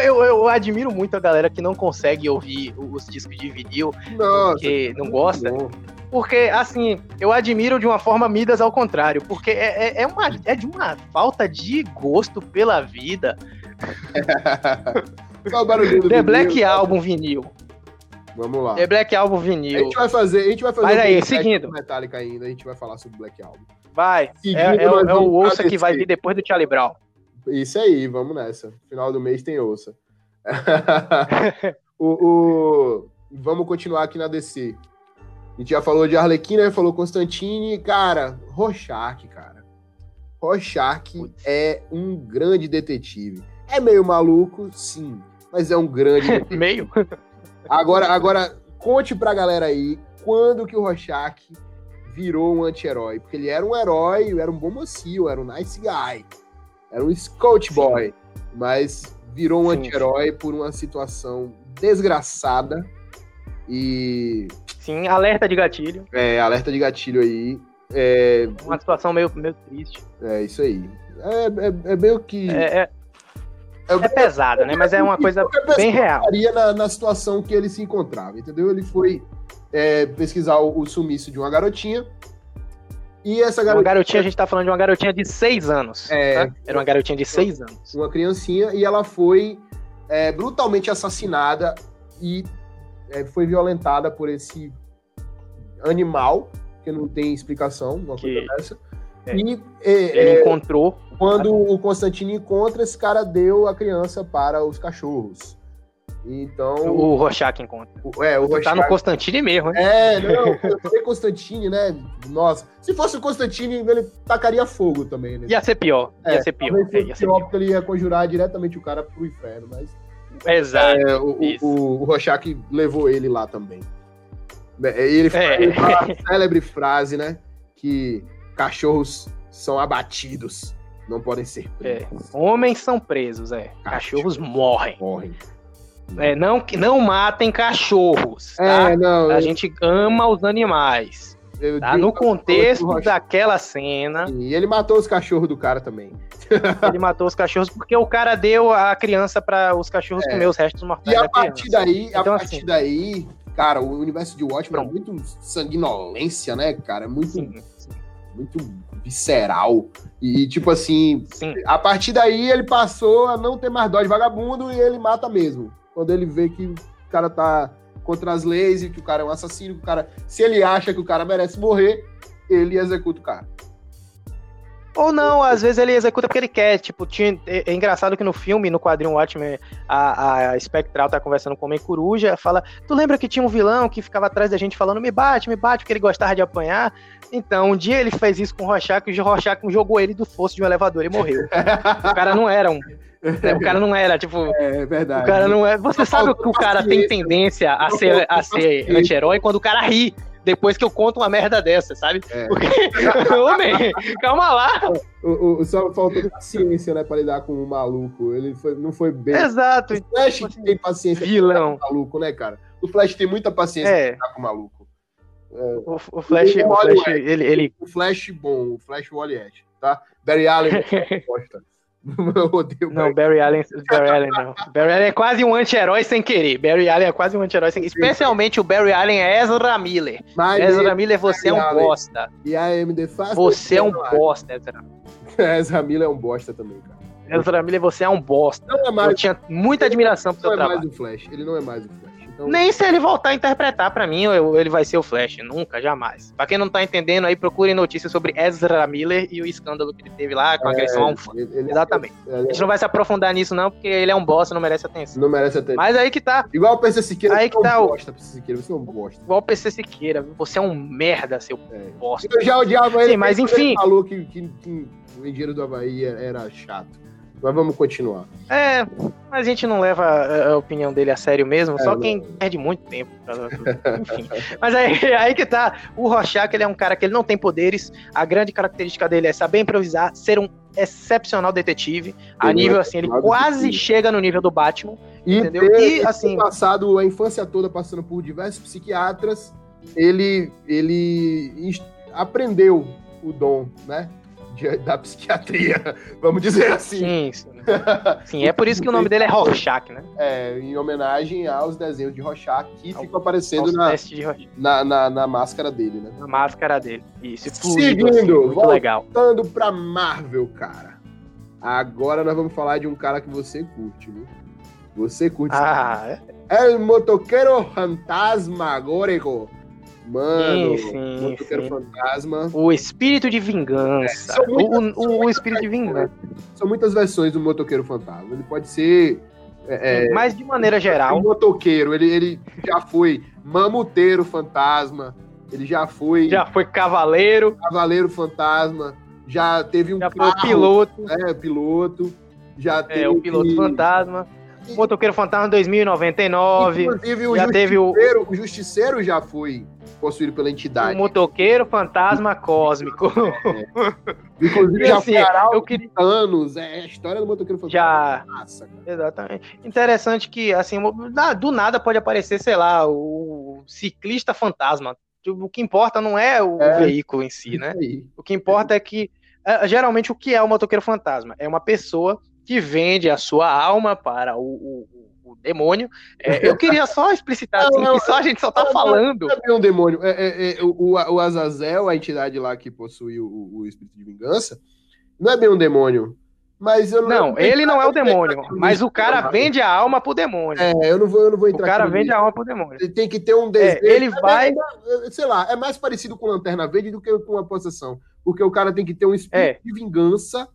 Eu, eu admiro muito a galera que não consegue ouvir os discos de vinil, Nossa, porque não gosta. Bom. Porque, assim, eu admiro de uma forma Midas ao contrário, porque é, é, é, uma, é de uma falta de gosto pela vida. [laughs] Qual o barulho do The vinil? Black Album vinil. Vamos lá. The Black Album vinil. A gente vai fazer, a gente vai fazer Mas um aí, seguindo. Metallica ainda, a gente vai falar sobre Black Album. Vai. Seguindo, é, é, é o ouça que vai vir depois do Charlie Brown. Isso aí, vamos nessa. Final do mês tem ouça. [laughs] o, o, Vamos continuar aqui na DC. A gente já falou de Arlequina, falou Constantine. Cara, Rorschach, cara. Rorschach é um grande detetive. É meio maluco, sim, mas é um grande [laughs] meio? agora, agora, conte pra galera aí quando que o Rorschach virou um anti-herói. Porque ele era um herói, era um bom mocinho, era um nice guy. Era um Scout Boy, mas virou um anti-herói por uma situação desgraçada. E. Sim, alerta de gatilho. É, alerta de gatilho aí. É... Uma situação meio, meio triste. É, isso aí. É, é, é meio que. É, é, é, é pesada, né? Mas é uma [laughs] coisa bem real. Na, na situação que ele se encontrava, entendeu? Ele foi é, pesquisar o, o sumiço de uma garotinha E essa garotinha. Uma garotinha, a gente tá falando de uma garotinha de seis anos. É. Tá? Era uma garotinha de seis anos. Uma criancinha, e ela foi é, brutalmente assassinada e é, foi violentada por esse animal, que não tem explicação, uma que... coisa dessa. É. E, é, ele é, encontrou. Quando o Constantino encontra, esse cara deu a criança para os cachorros. Então. O Rorschach encontra. O, é, o Rorschach... Tá no Constantine mesmo, hein? É, não, eu falei Constantine, né? Nossa. Se fosse o Constantine, ele tacaria fogo também, né? Ia ser pior. É, ia ser pior. É, ia ser pior, porque ele ia conjurar diretamente o cara pro inferno, mas. Exato. É, o, o, o Rorschach levou ele lá também. É, ele, é. ele fala a célebre frase, né? Que cachorros são abatidos, não podem ser presos. É. Homens são presos, é. Cachorros, Cachorros morrem. Morrem. É, não, não matem cachorros. Tá? É, não, a eu... gente ama os animais. Tá? No contexto daquela cena. E ele matou os cachorros do cara também. [laughs] ele matou os cachorros porque o cara deu a criança para os cachorros é. comer os restos mortais. E a partir criança. daí, então, a partir assim, daí, cara, o universo de Watchmen é muito sanguinolência, né, cara? É muito, sim, sim. muito visceral. E, tipo assim, sim. a partir daí ele passou a não ter mais dó de vagabundo e ele mata mesmo quando ele vê que o cara tá contra as leis e que o cara é um assassino, que o cara, se ele acha que o cara merece morrer, ele executa o cara. Ou não, às vezes ele executa porque ele quer. Tipo, tinha, é, é engraçado que no filme, no quadrinho Watchmen, a, a Spectral tá conversando com o Homem Coruja, fala: Tu lembra que tinha um vilão que ficava atrás da gente falando, me bate, me bate, porque ele gostava de apanhar? Então, um dia ele fez isso com o Rorschach e o Rorschach jogou ele do fosso de um elevador e morreu. [laughs] o cara não era um é, o cara não era, tipo. É, é verdade. O cara não é. Você sabe que o cara tem tendência a ser, a ser anti-herói quando o cara ri depois que eu conto uma merda dessa, sabe? É. [laughs] Porque, homem, calma lá. O, o, só faltou paciência, né, pra lidar com o um maluco. Ele foi, não foi bem. Exato. O Flash assim, tem paciência vilão. com o maluco, né, cara? O Flash tem muita paciência é. pra lidar com o maluco. É. O, o, Flash, o, o Flash ele, ele. O Flash bom, o Flash Wally tá? Barry Allen [laughs] gosta. [laughs] Eu odeio Não, Barry Allen, Barry Allen não. Barry Allen é quase um anti-herói sem querer. Barry Allen é quase um anti-herói sem querer. Especialmente o Barry Allen é Ezra Miller. Mas Ezra Miller, você é um bosta. E a AMD faz. Você é um bosta, Ezra. [laughs] Ezra Miller é um bosta também, cara. Ezra Miller, você é um bosta. Não é mais... Eu tinha muita admiração pro seu trabalho. Ele não é mais o Flash. Ele não é mais o Flash. Então... Nem se ele voltar a interpretar para mim, ele vai ser o Flash. Nunca, jamais. Pra quem não tá entendendo aí, procurem notícias sobre Ezra Miller e o escândalo que ele teve lá com a agressão é, a um fã. Ele, Exatamente. Ele, a gente não vai se aprofundar nisso, não, porque ele é um bosta, não merece atenção. Não merece atenção. Mas aí que tá. Igual o PC Siqueira, aí que tá um bosta, PC Siqueira, você é um bosta. Igual o PC Siqueira, você é um merda, seu é. bosta. Eu já odiava ele. Sim, mas enfim. Ele falou que, que, que o engenheiro do Havaí era chato. Mas vamos continuar. É, mas a gente não leva a opinião dele a sério mesmo, é, só não. quem perde muito tempo. Enfim. mas aí, [laughs] aí que tá. O Rorschach, ele é um cara que ele não tem poderes. A grande característica dele é saber improvisar, ser um excepcional detetive. A nível assim, ele quase chega no nível do Batman. E, entendeu? Ter, e assim. passado a infância toda passando por diversos psiquiatras, ele, ele aprendeu o dom, né? De, da psiquiatria, [laughs] vamos dizer assim. Sim, sim. sim, é por isso que o nome dele é Rorschach, né? É, em homenagem aos desenhos de Rorschach que Ao, ficam aparecendo na, na, na, na, máscara dele, né? Na máscara dele. Isso, fluido, Seguindo, assim, muito voltando legal. Pra Marvel, cara. Agora nós vamos falar de um cara que você curte, viu? Você curte. Ah, é? El motoqueiro fantasmagórico Mano, sim, sim, sim. Fantasma. O espírito de vingança. É, muitas, o, o, o espírito de vingança. São muitas versões do motoqueiro fantasma. Ele pode ser. É, é Mas de maneira geral. O motoqueiro, ele, ele já foi mamuteiro fantasma. Ele já foi. Já foi cavaleiro. Cavaleiro fantasma. Já teve um. Já carro, foi piloto. É, piloto. Já teve. É, o piloto fantasma. Motoqueiro Fantasma 2099. Inclusive, o já teve o... o Justiceiro já foi possuído pela entidade. O motoqueiro fantasma cósmico. É. Inclusive, já assim, eu queria... anos. É a história do motoqueiro fantasma. Já. Massa, Exatamente. Interessante que, assim, do nada pode aparecer, sei lá, o ciclista fantasma. O que importa não é o é, veículo em si, né? O que importa é que, é, geralmente, o que é o motoqueiro fantasma? É uma pessoa que vende a sua alma para o, o demônio. É, eu [laughs] queria só explicitar assim, não, que só a gente só tá não, falando. Não é um demônio. É, é, é, o, o Azazel, a entidade lá que possui o, o espírito de vingança, não é bem um demônio. Mas eu não, não ele não é o demônio, mas o cara vende a alma pro demônio. É, eu não vou, eu não vou entrar. O cara vende a alma pro demônio. Ele tem que ter um desejo. É, ele vai, sei lá, é mais parecido com Lanterna Verde do que com a possessão, porque o cara tem que ter um espírito é. de vingança.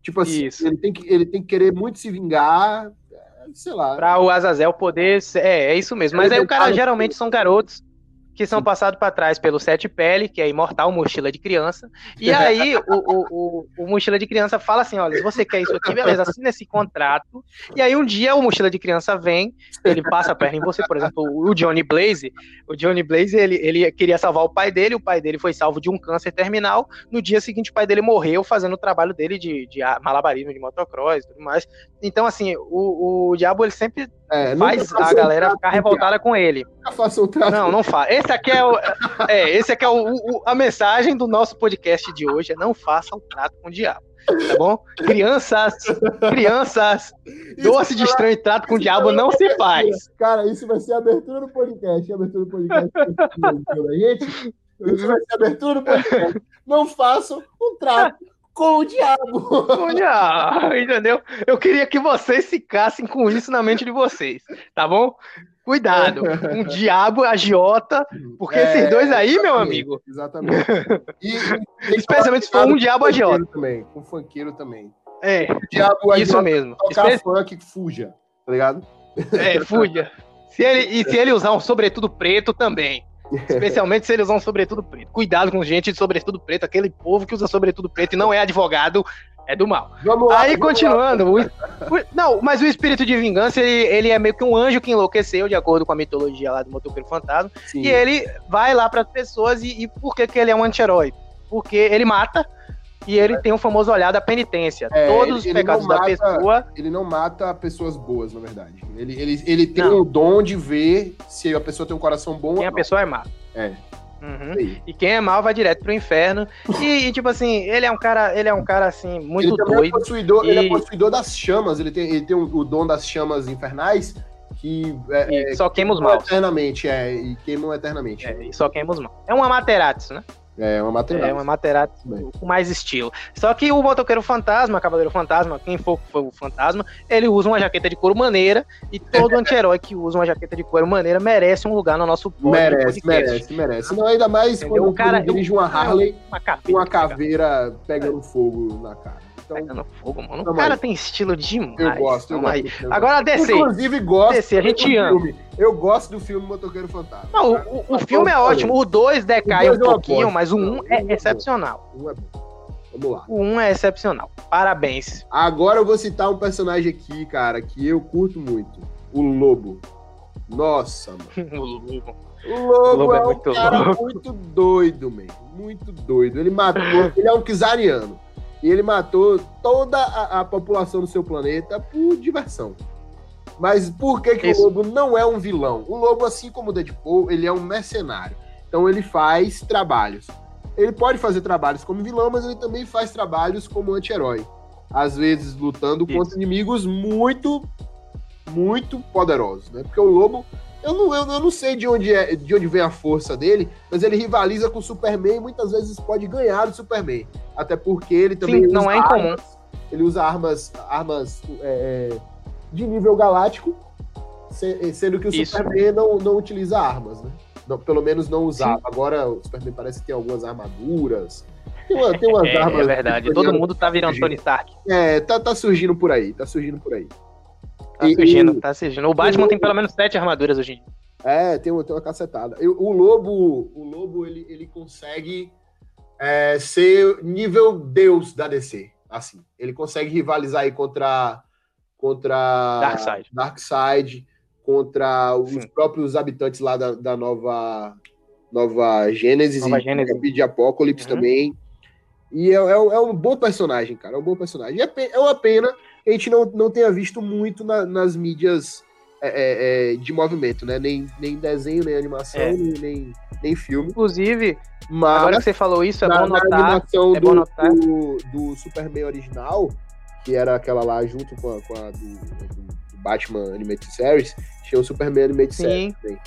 Tipo assim, Isso. ele tem que ele tem que querer muito se vingar, é, sei lá. Pra o Azazel poder, é, é isso mesmo. Mas aí o cara geralmente são garotos que são passados para trás pelo Sete Pele, que é imortal, mochila de criança. E aí o, o, o, o, mochila de criança fala assim: olha, se você quer isso aqui, beleza, assina esse contrato. E aí um dia o mochila de criança vem, ele passa a perna em você, por exemplo, o Johnny Blaze. O Johnny Blaze ele, ele queria salvar o pai dele, o pai dele foi salvo de um câncer terminal. No dia seguinte, o pai dele morreu fazendo o trabalho dele de, de malabarismo, de motocross e tudo mais. Então, assim, o, o diabo ele sempre é, faz a galera ficar revoltada com ele. Não, não faz. Esse aqui é, o, é, esse aqui é o, o, a mensagem do nosso podcast de hoje: é não faça o trato com o diabo. Tá bom? Crianças, crianças, doce de estranho trato com o diabo não se faz. Cara, isso vai ser abertura do podcast. Abertura do podcast. Gente, isso vai ser abertura do podcast. Não façam um trato com o diabo. Com o diabo, entendeu? Eu queria que vocês ficassem com isso na mente de vocês, tá bom? Cuidado, um [laughs] diabo agiota, porque é, esses dois aí, meu amigo. Exatamente. [laughs] E, especialmente se for um diabo agiota. Também, com funkeiro também. É. O diabo isso mesmo. Tocar Espe... funk, fuja, tá ligado? É, fuja. Se ele, e se ele usar um sobretudo preto também. Especialmente se eles usam sobretudo preto. Cuidado com gente de sobretudo preto, aquele povo que usa sobretudo preto e não é advogado, é do mal. Vamos lá, Aí, continuando. O, o, não, mas o espírito de vingança, ele, ele, é meio que um anjo que enlouqueceu, de acordo com a mitologia lá do Motoqueiro Fantasma. Sim. E ele vai lá para as pessoas. E, e por que, que ele é um anti-herói? Porque ele mata e ele tem o um famoso olhar da penitência. É, Todos ele, os pecados mata, da pessoa. Ele não mata pessoas boas, na verdade. Ele, ele, ele tem o dom de ver se a pessoa tem um coração bom Quem a pessoa é má. É. Uhum. E quem é mal vai direto pro inferno. E, e, tipo assim, ele é um cara, ele é um cara assim, muito ele é doido. É possuidor, e... Ele é possuidor das chamas, ele tem, ele tem o, o dom das chamas infernais que é, é só queima os mal. Eternamente, é, e queimam eternamente. É, e só queima os mal. É uma Amaterasu, né? É uma Maserati. É uma Maserati com mais estilo. Só que o motoqueiro fantasma, Cavaleiro Fantasma, quem for que foi o fantasma, ele usa uma jaqueta de couro maneira e todo [laughs] anti-herói que usa uma jaqueta de couro maneira merece um lugar no nosso Merece, merece, merece. Não, ainda mais Entendeu? quando o cara dirige uma Harley uma com uma caveira pegando fogo na cara. Então, Pegando fogo, mano. O cara tem estilo demais. Eu gosto, eu gosto. Agora DC. Inclusive, gosto. DC, a gente ama. Filme. Eu gosto do filme Motoqueiro Fantasma. Não, o, o, o filme é ótimo. O 2 decai um pouquinho, mas o 1 um é, é excepcional. O 1 é bom. Vamos lá. O 1 é excepcional. Parabéns. Agora eu vou citar um personagem aqui, cara, que eu curto muito. O Lobo. Nossa, mano. [laughs] o Lobo. O Lobo, Lobo é, é um muito cara louco. muito doido, man. Muito doido. Ele matou. [laughs] ele é um Kizariano. E ele matou toda a, a população do seu planeta por diversão. Mas por que, que o lobo não é um vilão? O lobo, assim como o Deadpool, ele é um mercenário. Então ele faz trabalhos. Ele pode fazer trabalhos como vilão, mas ele também faz trabalhos como anti-herói. Às vezes lutando Isso. contra inimigos muito, muito poderosos, né? Porque o lobo eu não, eu, eu não sei de onde, é, de onde vem a força dele, mas ele rivaliza com o Superman e muitas vezes pode ganhar do Superman. Até porque ele também Sim, não é incomum. Armas, ele usa armas, armas é, é de nível galáctico, sendo que o Isso. Superman não, não utiliza armas, né? Não, pelo menos não usava. Sim. Agora o Superman parece que tem algumas armaduras. Tem, uma, tem umas é, armas. É verdade, todo mundo tá virando Tony Stark. É, tá, tá surgindo por aí, tá surgindo por aí. Tá surgindo, tá surgindo. O Batman o tem pelo menos sete armaduras hoje em dia. É, tem, tem uma cacetada. O Lobo, o Lobo ele, ele consegue é, ser nível Deus da DC. Assim, ele consegue rivalizar aí contra contra Darkseid, Darkseid contra os Sim. próprios habitantes lá da, da nova nova Gênesis nova Gênesis. de Apocalipse uhum. também. E é, é, é, um bom personagem, cara. É um bom personagem. É, é uma pena a gente não, não tenha visto muito na, nas mídias é, é, é, de movimento, né? Nem, nem desenho, nem animação, é. nem, nem filme. Inclusive, Mas, agora que você falou isso, é na, bom notar. Na animação é do, notar. Do, do, Superman original, que era aquela lá junto com a, com a do, do, Batman Animated Series, tinha o Superman Animated Sim. Series também.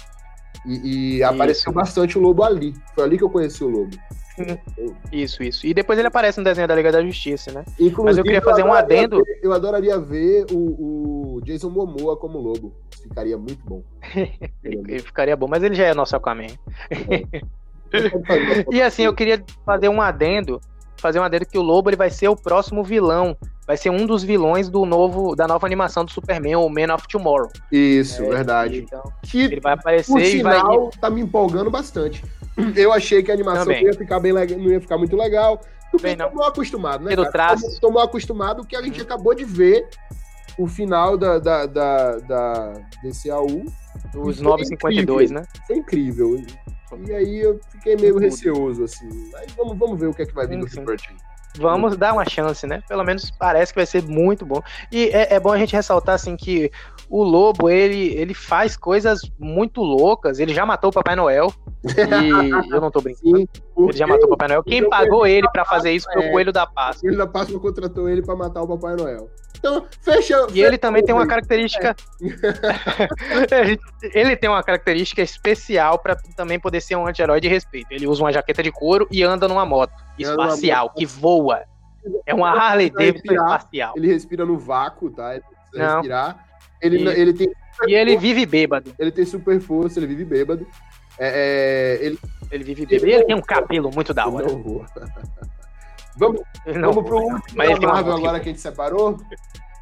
E, e apareceu bastante o Lobo ali. Foi ali que eu conheci o Lobo. Isso, isso. E depois ele aparece no desenho da Liga da Justiça, né? Inclusive, Mas eu queria fazer eu um adendo. Ver, eu adoraria ver o, o, Jason Momoa como lobo. Ficaria muito bom. ele, [laughs] ficaria bom, mas ele já é nosso Aquaman. É. [laughs] e assim, eu queria fazer um adendo. Fazer um adendo que o lobo ele vai ser o próximo vilão. Vai ser um dos vilões do novo, da nova animação do Superman, o Man of Tomorrow. Isso, é, verdade. Então, que, ele vai aparecer por sinal, e vai. tá me empolgando bastante. [clears throat] Eu achei que a animação ia ficar bem não ia ficar muito legal. Porque não. mal acostumado, né? Tô mal acostumado que a gente acabou de ver o final da, da, da, da desse AU. Os 952, né? Foi incrível. E aí eu fiquei meio receoso, assim. Mas vamos, vamos ver o que é que vai vir do Super Team. Vamos dar uma chance, né? Pelo menos parece que vai ser muito bom. E é, é bom a gente ressaltar, assim, que o Lobo, ele, ele faz coisas muito loucas. Ele já matou o Papai Noel. E [laughs] eu não tô brincando. Sim, ele já matou o Papai Noel. Quem pagou ele para fazer isso foi o é. Coelho da Páscoa. O Coelho da Páscoa contratou ele para matar o Papai Noel. Então, fecha. E ele também tem uma característica. É. [laughs] ele tem uma característica especial para também poder ser um anti-herói de respeito. Ele usa uma jaqueta de couro e anda numa moto espacial, que voa. É uma Harley Davidson espacial. Ele respira no vácuo, tá? Ele precisa respirar. Ele, e, ele tem. E ele vive bêbado. Ele tem super força, ele vive bêbado. É, é, ele, ele vive bêbado. E ele tem um cabelo muito da hora. [laughs] vamos, vamos pro último mas ele Marvel agora que a gente separou,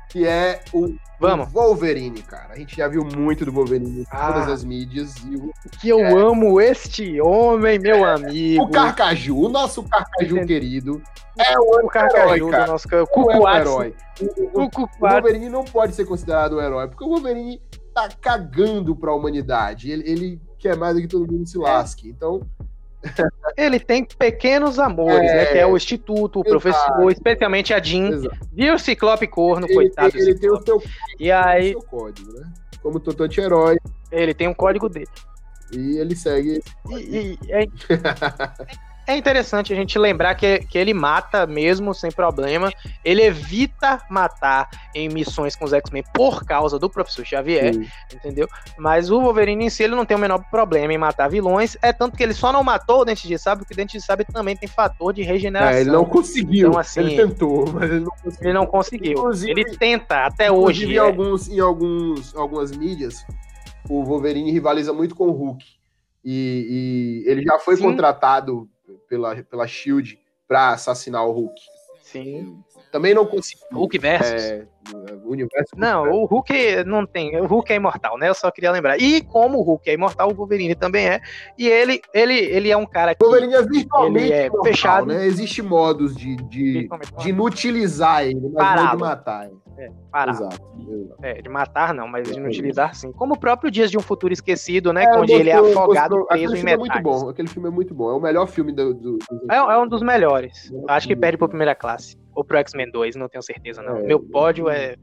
que é o, vamos. Wolverine, cara. A gente já viu muito do Wolverine em ah, todas as mídias. E o, que eu é, amo este homem, meu amigo. O Carcaju, o nosso Carcaju querido. É o, o Carcaju do nosso é o herói. O, o, o Wolverine não pode ser considerado um herói, porque o Wolverine tá cagando pra humanidade. Ele, ele quer mais do que todo mundo se lasque. Então. [laughs] Ele tem pequenos amores, é, né? Que é o Instituto, o professor, especialmente a Jean. Viu o Ciclope corno, ele coitado. Tem, ele tem o seu, e aí, seu código, né? Como todo anti-herói. Ele tem um código dele. E ele segue. E, e, é... [laughs] é interessante a gente lembrar que, que ele mata mesmo, sem problema. Ele evita matar em missões com os X-Men por causa do Professor Xavier, Sim. entendeu? Mas o Wolverine em si, ele não tem o menor problema em matar vilões. É tanto que ele só não matou o Dente de Sabre, porque o Dente de Sabre também tem fator de regeneração. É, ele não conseguiu. Então, assim, ele tentou, mas ele não conseguiu. Ele não conseguiu. Inclusive, ele tenta até hoje. Em, é. alguns, em alguns, algumas mídias, o Wolverine rivaliza muito com o Hulk. E, e ele já foi Sim. contratado pela, pela Shield para assassinar o Hulk. Sim. Também não conseguiu. Hulk versus. É, o universo. Não, o Hulk não tem. O Hulk é imortal, né? Eu só queria lembrar. E como o Hulk é imortal, o Wolverine também é. E ele, ele, ele é um cara que. O Wolverine é virtualmente é imortal, fechado. Né? Existem modos de, de, de inutilizar ele, mas Parado. não de matar ele. É, parar. Exato, É, de matar não, mas de inutilizar sim. Como o próprio Dias de um Futuro Esquecido, né? É, onde ele é afogado, gostou. preso em metais. É muito bom. Aquele filme é muito bom. É o melhor filme do. do. É, é, um dos melhores. Acho que perde pra primeira classe. Ou pro X-Men 2, não tenho certeza, não. É, Meu pódio é.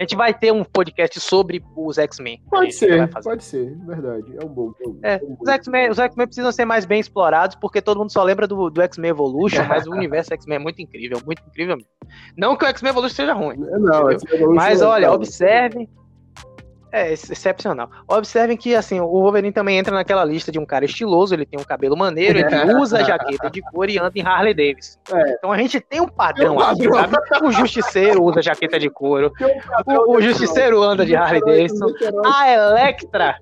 A gente vai ter um podcast sobre os X-Men. Pode ser, pode ser, verdade. É um bom. É, é um os X-Men precisam ser mais bem explorados, porque todo mundo só lembra do, do X-Men Evolution, mas o [laughs] universo X-Men é muito incrível, muito incrível mesmo. Não que o X-Men Evolution seja ruim. Não, mas olha, é observe é, excepcional. Observem que, assim, o Wolverine também entra naquela lista de um cara estiloso, ele tem um cabelo maneiro, ele usa jaqueta de cor e anda em Harley Davidson. É. Então a gente tem um padrão, um aqui, sabe? O Justiceiro usa jaqueta de couro, um o, o Justiceiro anda de Harley Davidson, a Electra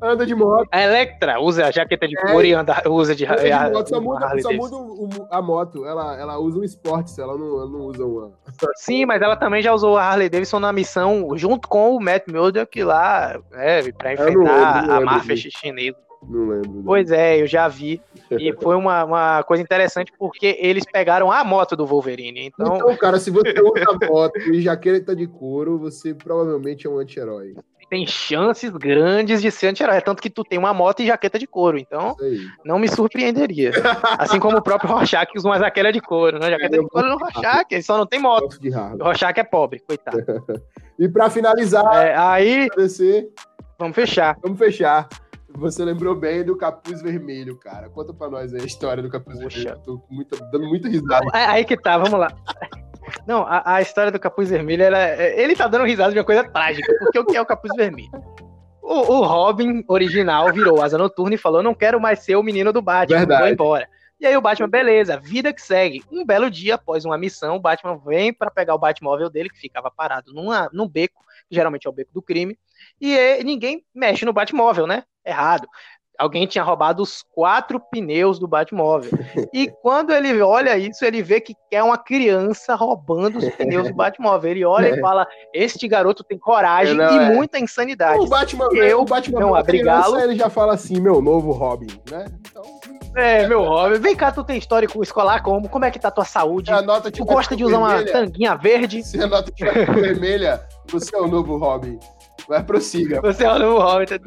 anda de moto. A Electra usa a jaqueta de é, couro e anda, usa de, de moto, só muda, só muda o, a moto. Ela, ela usa um esporte, ela não, ela não usa uma. Sim, mas ela também já usou a Harley Davidson na missão junto com o Matt Murdock lá, é, pra enfrentar lembro, a máfia chinesa. Não lembro. Pois é, eu já vi. E foi uma, uma coisa interessante porque eles pegaram a moto do Wolverine. Então, então cara, se você usa a moto e jaqueta de couro, você provavelmente é um anti-herói tem chances grandes de ser anti-herói. Tanto que tu tem uma moto e jaqueta de couro. Então, não me surpreenderia. assim como o próprio Rorschach usa uma jaqueta de couro. Né? Jaqueta de couro no Rorschach, ele só não tem moto. O Rorschach é pobre, coitado. [laughs] e para finalizar, é, aí. Vamos fechar. Vamos fechar. Você lembrou bem do capuz vermelho, cara. Conta pra nós aí a história do capuz Poxa. vermelho. tô muito, dando muita risada. É, aí que tá, vamos lá. Não, a, a, história do Capuz Vermelho, ela, é, ele tá dando risada de uma coisa trágica, porque o que é o Capuz Vermelho? O, o Robin original virou asa noturna e falou: não quero mais ser o menino do Batman, Verdade. vou embora. E aí o Batman, beleza, vida que segue. Um belo dia, após uma missão, o Batman vem para pegar o Batmóvel dele, que ficava parado numa, num beco, que geralmente é o beco do crime, e ninguém mexe no Batmóvel, né? Errado alguém tinha roubado os quatro pneus do Batmóvel. E quando ele olha isso, ele vê que é uma criança roubando os pneus do Batmóvel. Ele olha é. e fala: Este garoto tem coragem não, e é. muita insanidade. O Batman, eu, o Batman não abrigá-lo. Ele já fala assim: meu novo Robin, né? Então... É, meu Robin. Vem cá, tu tem histórico escolar como? Como é que tá a tua saúde? A nota tu gosta de usar vermelha, uma tanguinha verde? Se a nota tiver vermelha, você é o novo Robin. Vai, prossiga. Você é o Hobbit.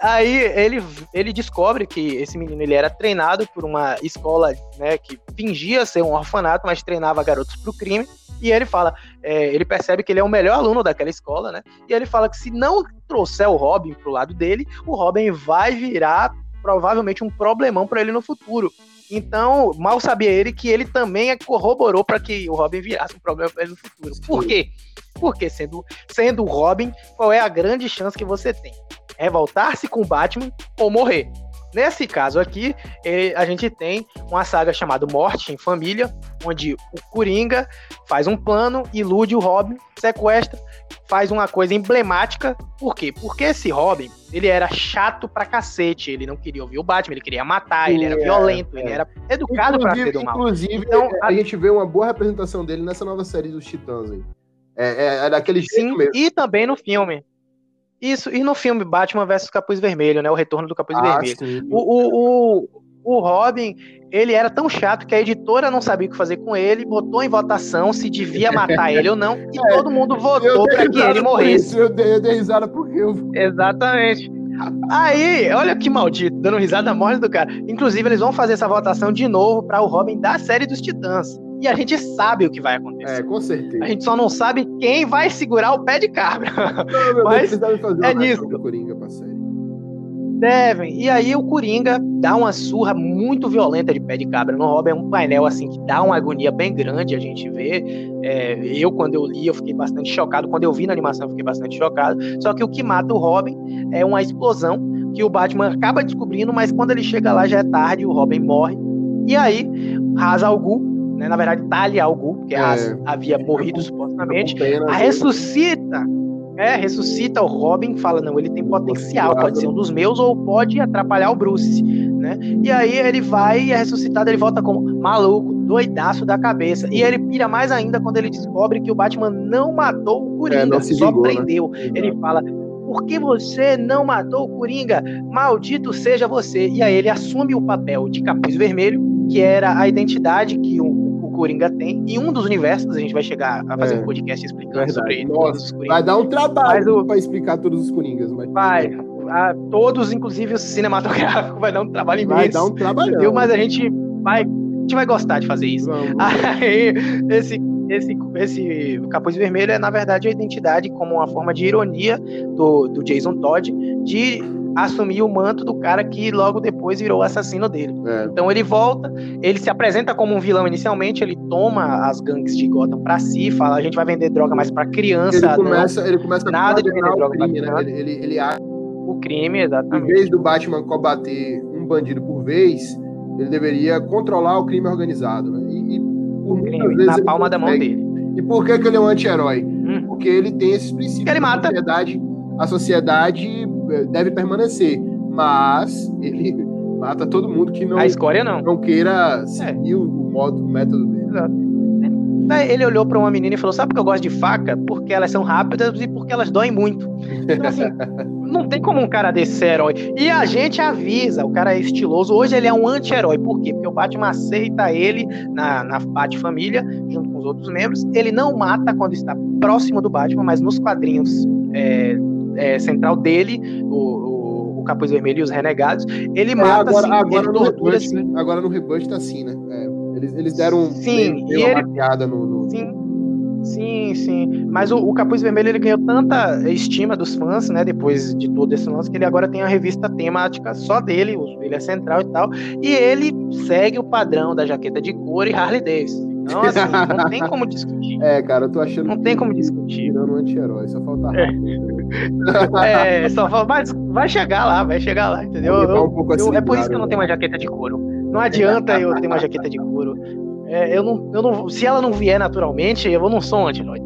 Aí ele, ele descobre que esse menino ele era treinado por uma escola né, que fingia ser um orfanato, mas treinava garotos para o crime. E ele fala, é, ele percebe que ele é o melhor aluno daquela escola, né? E ele fala que se não trouxer o Robin pro lado dele, o Robin vai virar provavelmente um problemão para ele no futuro. Então, mal sabia ele que ele também corroborou para que o Robin virasse um problema para ele no futuro. Por quê? Porque sendo, sendo o Robin, qual é a grande chance que você tem? Revoltar-se com o Batman ou morrer. Nesse caso aqui, a gente tem uma saga chamada Morte em Família, onde o Coringa faz um plano, ilude o Robin, sequestra, faz uma coisa emblemática. Por quê? Porque esse Robin, ele era chato pra cacete. Ele não queria ouvir o Batman, ele queria matar, ele era violento, é. ele era educado para ser do mal. Inclusive, então, a... a gente vê uma boa representação dele nessa nova série dos Titãs aí. É, é, é daquele Sim, mesmo. E também no filme. Isso, e no filme Batman vs Capuz Vermelho, né? O retorno do Capuz ah, Vermelho. O, o, o, o Robin, ele era tão chato que a editora não sabia o que fazer com ele, botou em votação se devia matar ele ou não, [laughs] e é, todo mundo votou para que ele morresse. Isso, eu, dei, eu dei risada porque eu. Exatamente. Aí, olha que maldito, dando risada morte do cara. Inclusive, eles vão fazer essa votação de novo para o Robin da série dos Titãs. E a gente sabe o que vai acontecer. É, com certeza. A gente só não sabe quem vai segurar o pé de cabra. Não, meu [laughs] Mas Deus, fazer é nisso. Do Coringa pra série. Devem. E aí o Coringa dá uma surra muito violenta de pé de cabra no Robin. É um painel assim que dá uma agonia bem grande a gente vê. É, eu, quando eu li, eu fiquei bastante chocado. Quando eu vi na animação, eu fiquei bastante chocado. Só que o que mata o Robin é uma explosão que o Batman acaba descobrindo, mas quando ele chega lá já é tarde, o Robin morre. E aí, Ra's al Ghul né? Na verdade, Talia al Ghul, porque é, havia morrido supostamente, a ressuscita, é, ressuscita o Robin, fala não, ele tem potencial, pode ser um dos meus ou pode atrapalhar o Bruce, né? E aí ele vai e é ressuscitado, ele volta como maluco, doidaço da cabeça. E ele pira mais ainda quando ele descobre que o Batman não matou o Coringa, é, só ligou, né? prendeu. Né? Ele fala: por que você não matou o Coringa? Maldito seja você. E aí ele assume o papel de capuz vermelho, que era a identidade que o Coringa tem. Em um dos universos, a gente vai chegar a fazer é. um podcast explicando Verdade. sobre Nossa, Vai dar um trabalho o... para explicar todos os Coringas. Mas... Vai. A, todos, inclusive o cinematográfico, vai dar um trabalho imenso. Vai dar um trabalho. Mas a gente vai, a gente vai gostar de fazer isso. Vamos. Aí, esse esse, esse capuz vermelho é, na verdade, a identidade como uma forma de ironia do, do Jason Todd de assumir o manto do cara que logo depois virou o assassino dele. É. Então ele volta, ele se apresenta como um vilão inicialmente, ele toma as gangues de Gotham para si, fala a gente vai vender droga mais para criança. Ele começa, não, ele começa nada de vender droga crime, né? Ele, ele, ele acha o crime, exatamente. Em vez do Batman combater um bandido por vez, ele deveria controlar o crime organizado, né? E, e por crime, na palma da mão dele. E por que, que ele é um anti-herói? Hum. Porque ele tem esses princípios. Ele mata. A sociedade, a sociedade deve permanecer, mas ele [laughs] mata todo mundo que não, a escória não. não queira é. seguir é. o modo, o método dele. Exato. Ele olhou para uma menina e falou: Sabe por que eu gosto de faca? Porque elas são rápidas e porque elas doem muito. Então, assim, [laughs] não tem como um cara desse ser herói. E a gente avisa: o cara é estiloso. Hoje ele é um anti-herói. Por quê? Porque o Batman aceita ele na, na Bat-família, junto com os outros membros. Ele não mata quando está próximo do Batman, mas nos quadrinhos é, é, central dele, o, o, Capuz Vermelho e os Renegados, ele é, mata agora, assim, agora ele no tortura reboot, assim. Né? Agora no reboot tá assim, né? É, eles, eles deram sim, bem, ele... no, no, Sim. Sim, sim. Mas o, o, Capuz Vermelho ele ganhou tanta estima dos fãs, né? Depois de todo esse lance, que ele agora tem a revista temática só dele, ele é central e tal. E ele segue o padrão da jaqueta de couro e Harley Davidson. Então, assim, não tem como discutir. [laughs] É, cara, eu tô achando. Não tem como discutir. Não, um anti-herói, só falta é. É, só falta. Mas vai chegar lá, vai chegar lá, entendeu? Eu, um pouco eu, é por isso que eu não tenho uma jaqueta de couro. Não adianta eu ter uma jaqueta de couro. É, eu não, eu não, se ela não vier naturalmente, eu não sou um anti-herói.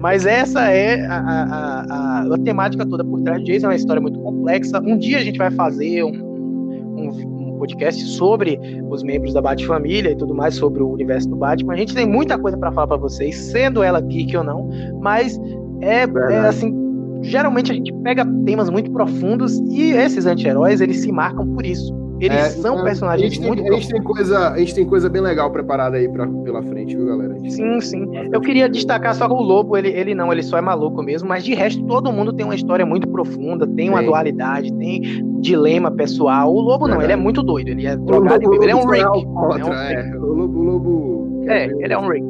Mas essa é a, a, a, a, temática toda por trás de Jason, é uma história muito complexa. Um dia a gente vai fazer um, um, um podcast sobre os membros da Bat-Família e tudo mais, sobre o universo do Batman. A gente tem muita coisa para falar para vocês, sendo ela geek ou não, mas é, é assim, geralmente a gente pega temas muito profundos e esses anti-heróis, eles se marcam por isso. Eles é, são então, personagens tem, muito a gente, tem coisa, a gente tem coisa bem legal preparada aí pra, pela frente, viu, galera? Sim, sim. Eu queria destacar só que o Lobo, ele, ele não, ele só é maluco mesmo, mas de resto todo mundo tem uma história muito profunda, tem uma dualidade, tem dilema pessoal. O Lobo não, ele é muito doido, ele é drogado e ele é um Rick. É, é, o Lobo, o Lobo é, ele é um Rick.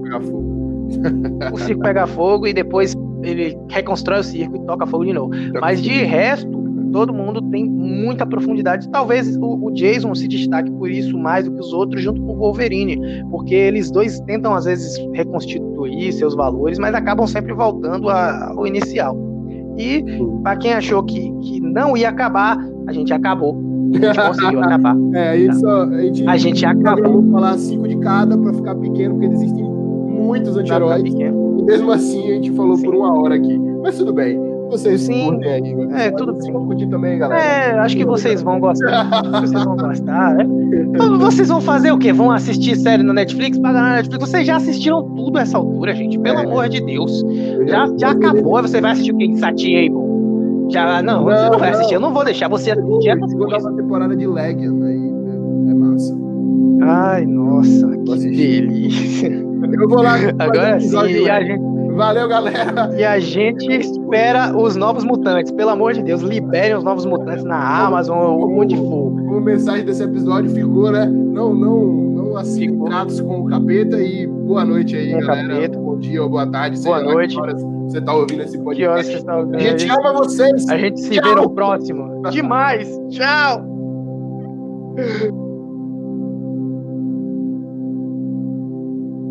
O circo pega fogo e depois ele reconstrói o circo e toca fogo de novo. Mas de resto, todo mundo tem muita profundidade. Talvez o, o, Jason se destaque por isso mais do que os outros, junto com o Wolverine, porque eles dois tentam às vezes reconstituir seus valores, mas acabam sempre voltando a, ao inicial. E para quem achou que, que não ia acabar, a gente acabou. A gente conseguiu [laughs] acabar. É, a gente, só, a gente, a gente acabou. falar cinco de cada para ficar pequeno, porque existem muitos anti-heróis. Mesmo assim a gente falou Sim. por uma hora aqui. Mas tudo bem vocês Sim. aí. É, tudo bem. Vão curtir também, galera. É, acho que vocês vão gostar. vocês vão gostar, né? Vocês vão fazer o quê? Vão assistir série no Netflix? Pagar na Netflix? Vocês já assistiram tudo essa altura, gente. Pelo é. amor de Deus. Já, já acabou. Você vai assistir o quê? Insatiable? Já, não, não, você não vai assistir. Eu não vou deixar você assistir essas coisas. uma temporada de Legion aí. É, é massa. Ai, nossa, que delícia. Eu vou lá. Agora sim, a gente Valeu, galera. [laughs] E a gente espera os novos mutantes. Pelo amor de Deus, liberem os novos mutantes na Amazon ou onde for. A mensagem desse episódio ficou, né? Não, não, não assim com o capeta e boa noite aí, com galera. Capeta. Bom dia ou boa tarde. Boa noite. você tá ouvindo esse podcast. Tá ouvindo? A gente ama vocês. A gente se Tchau. vê no próximo. Demais. Tchau. [laughs]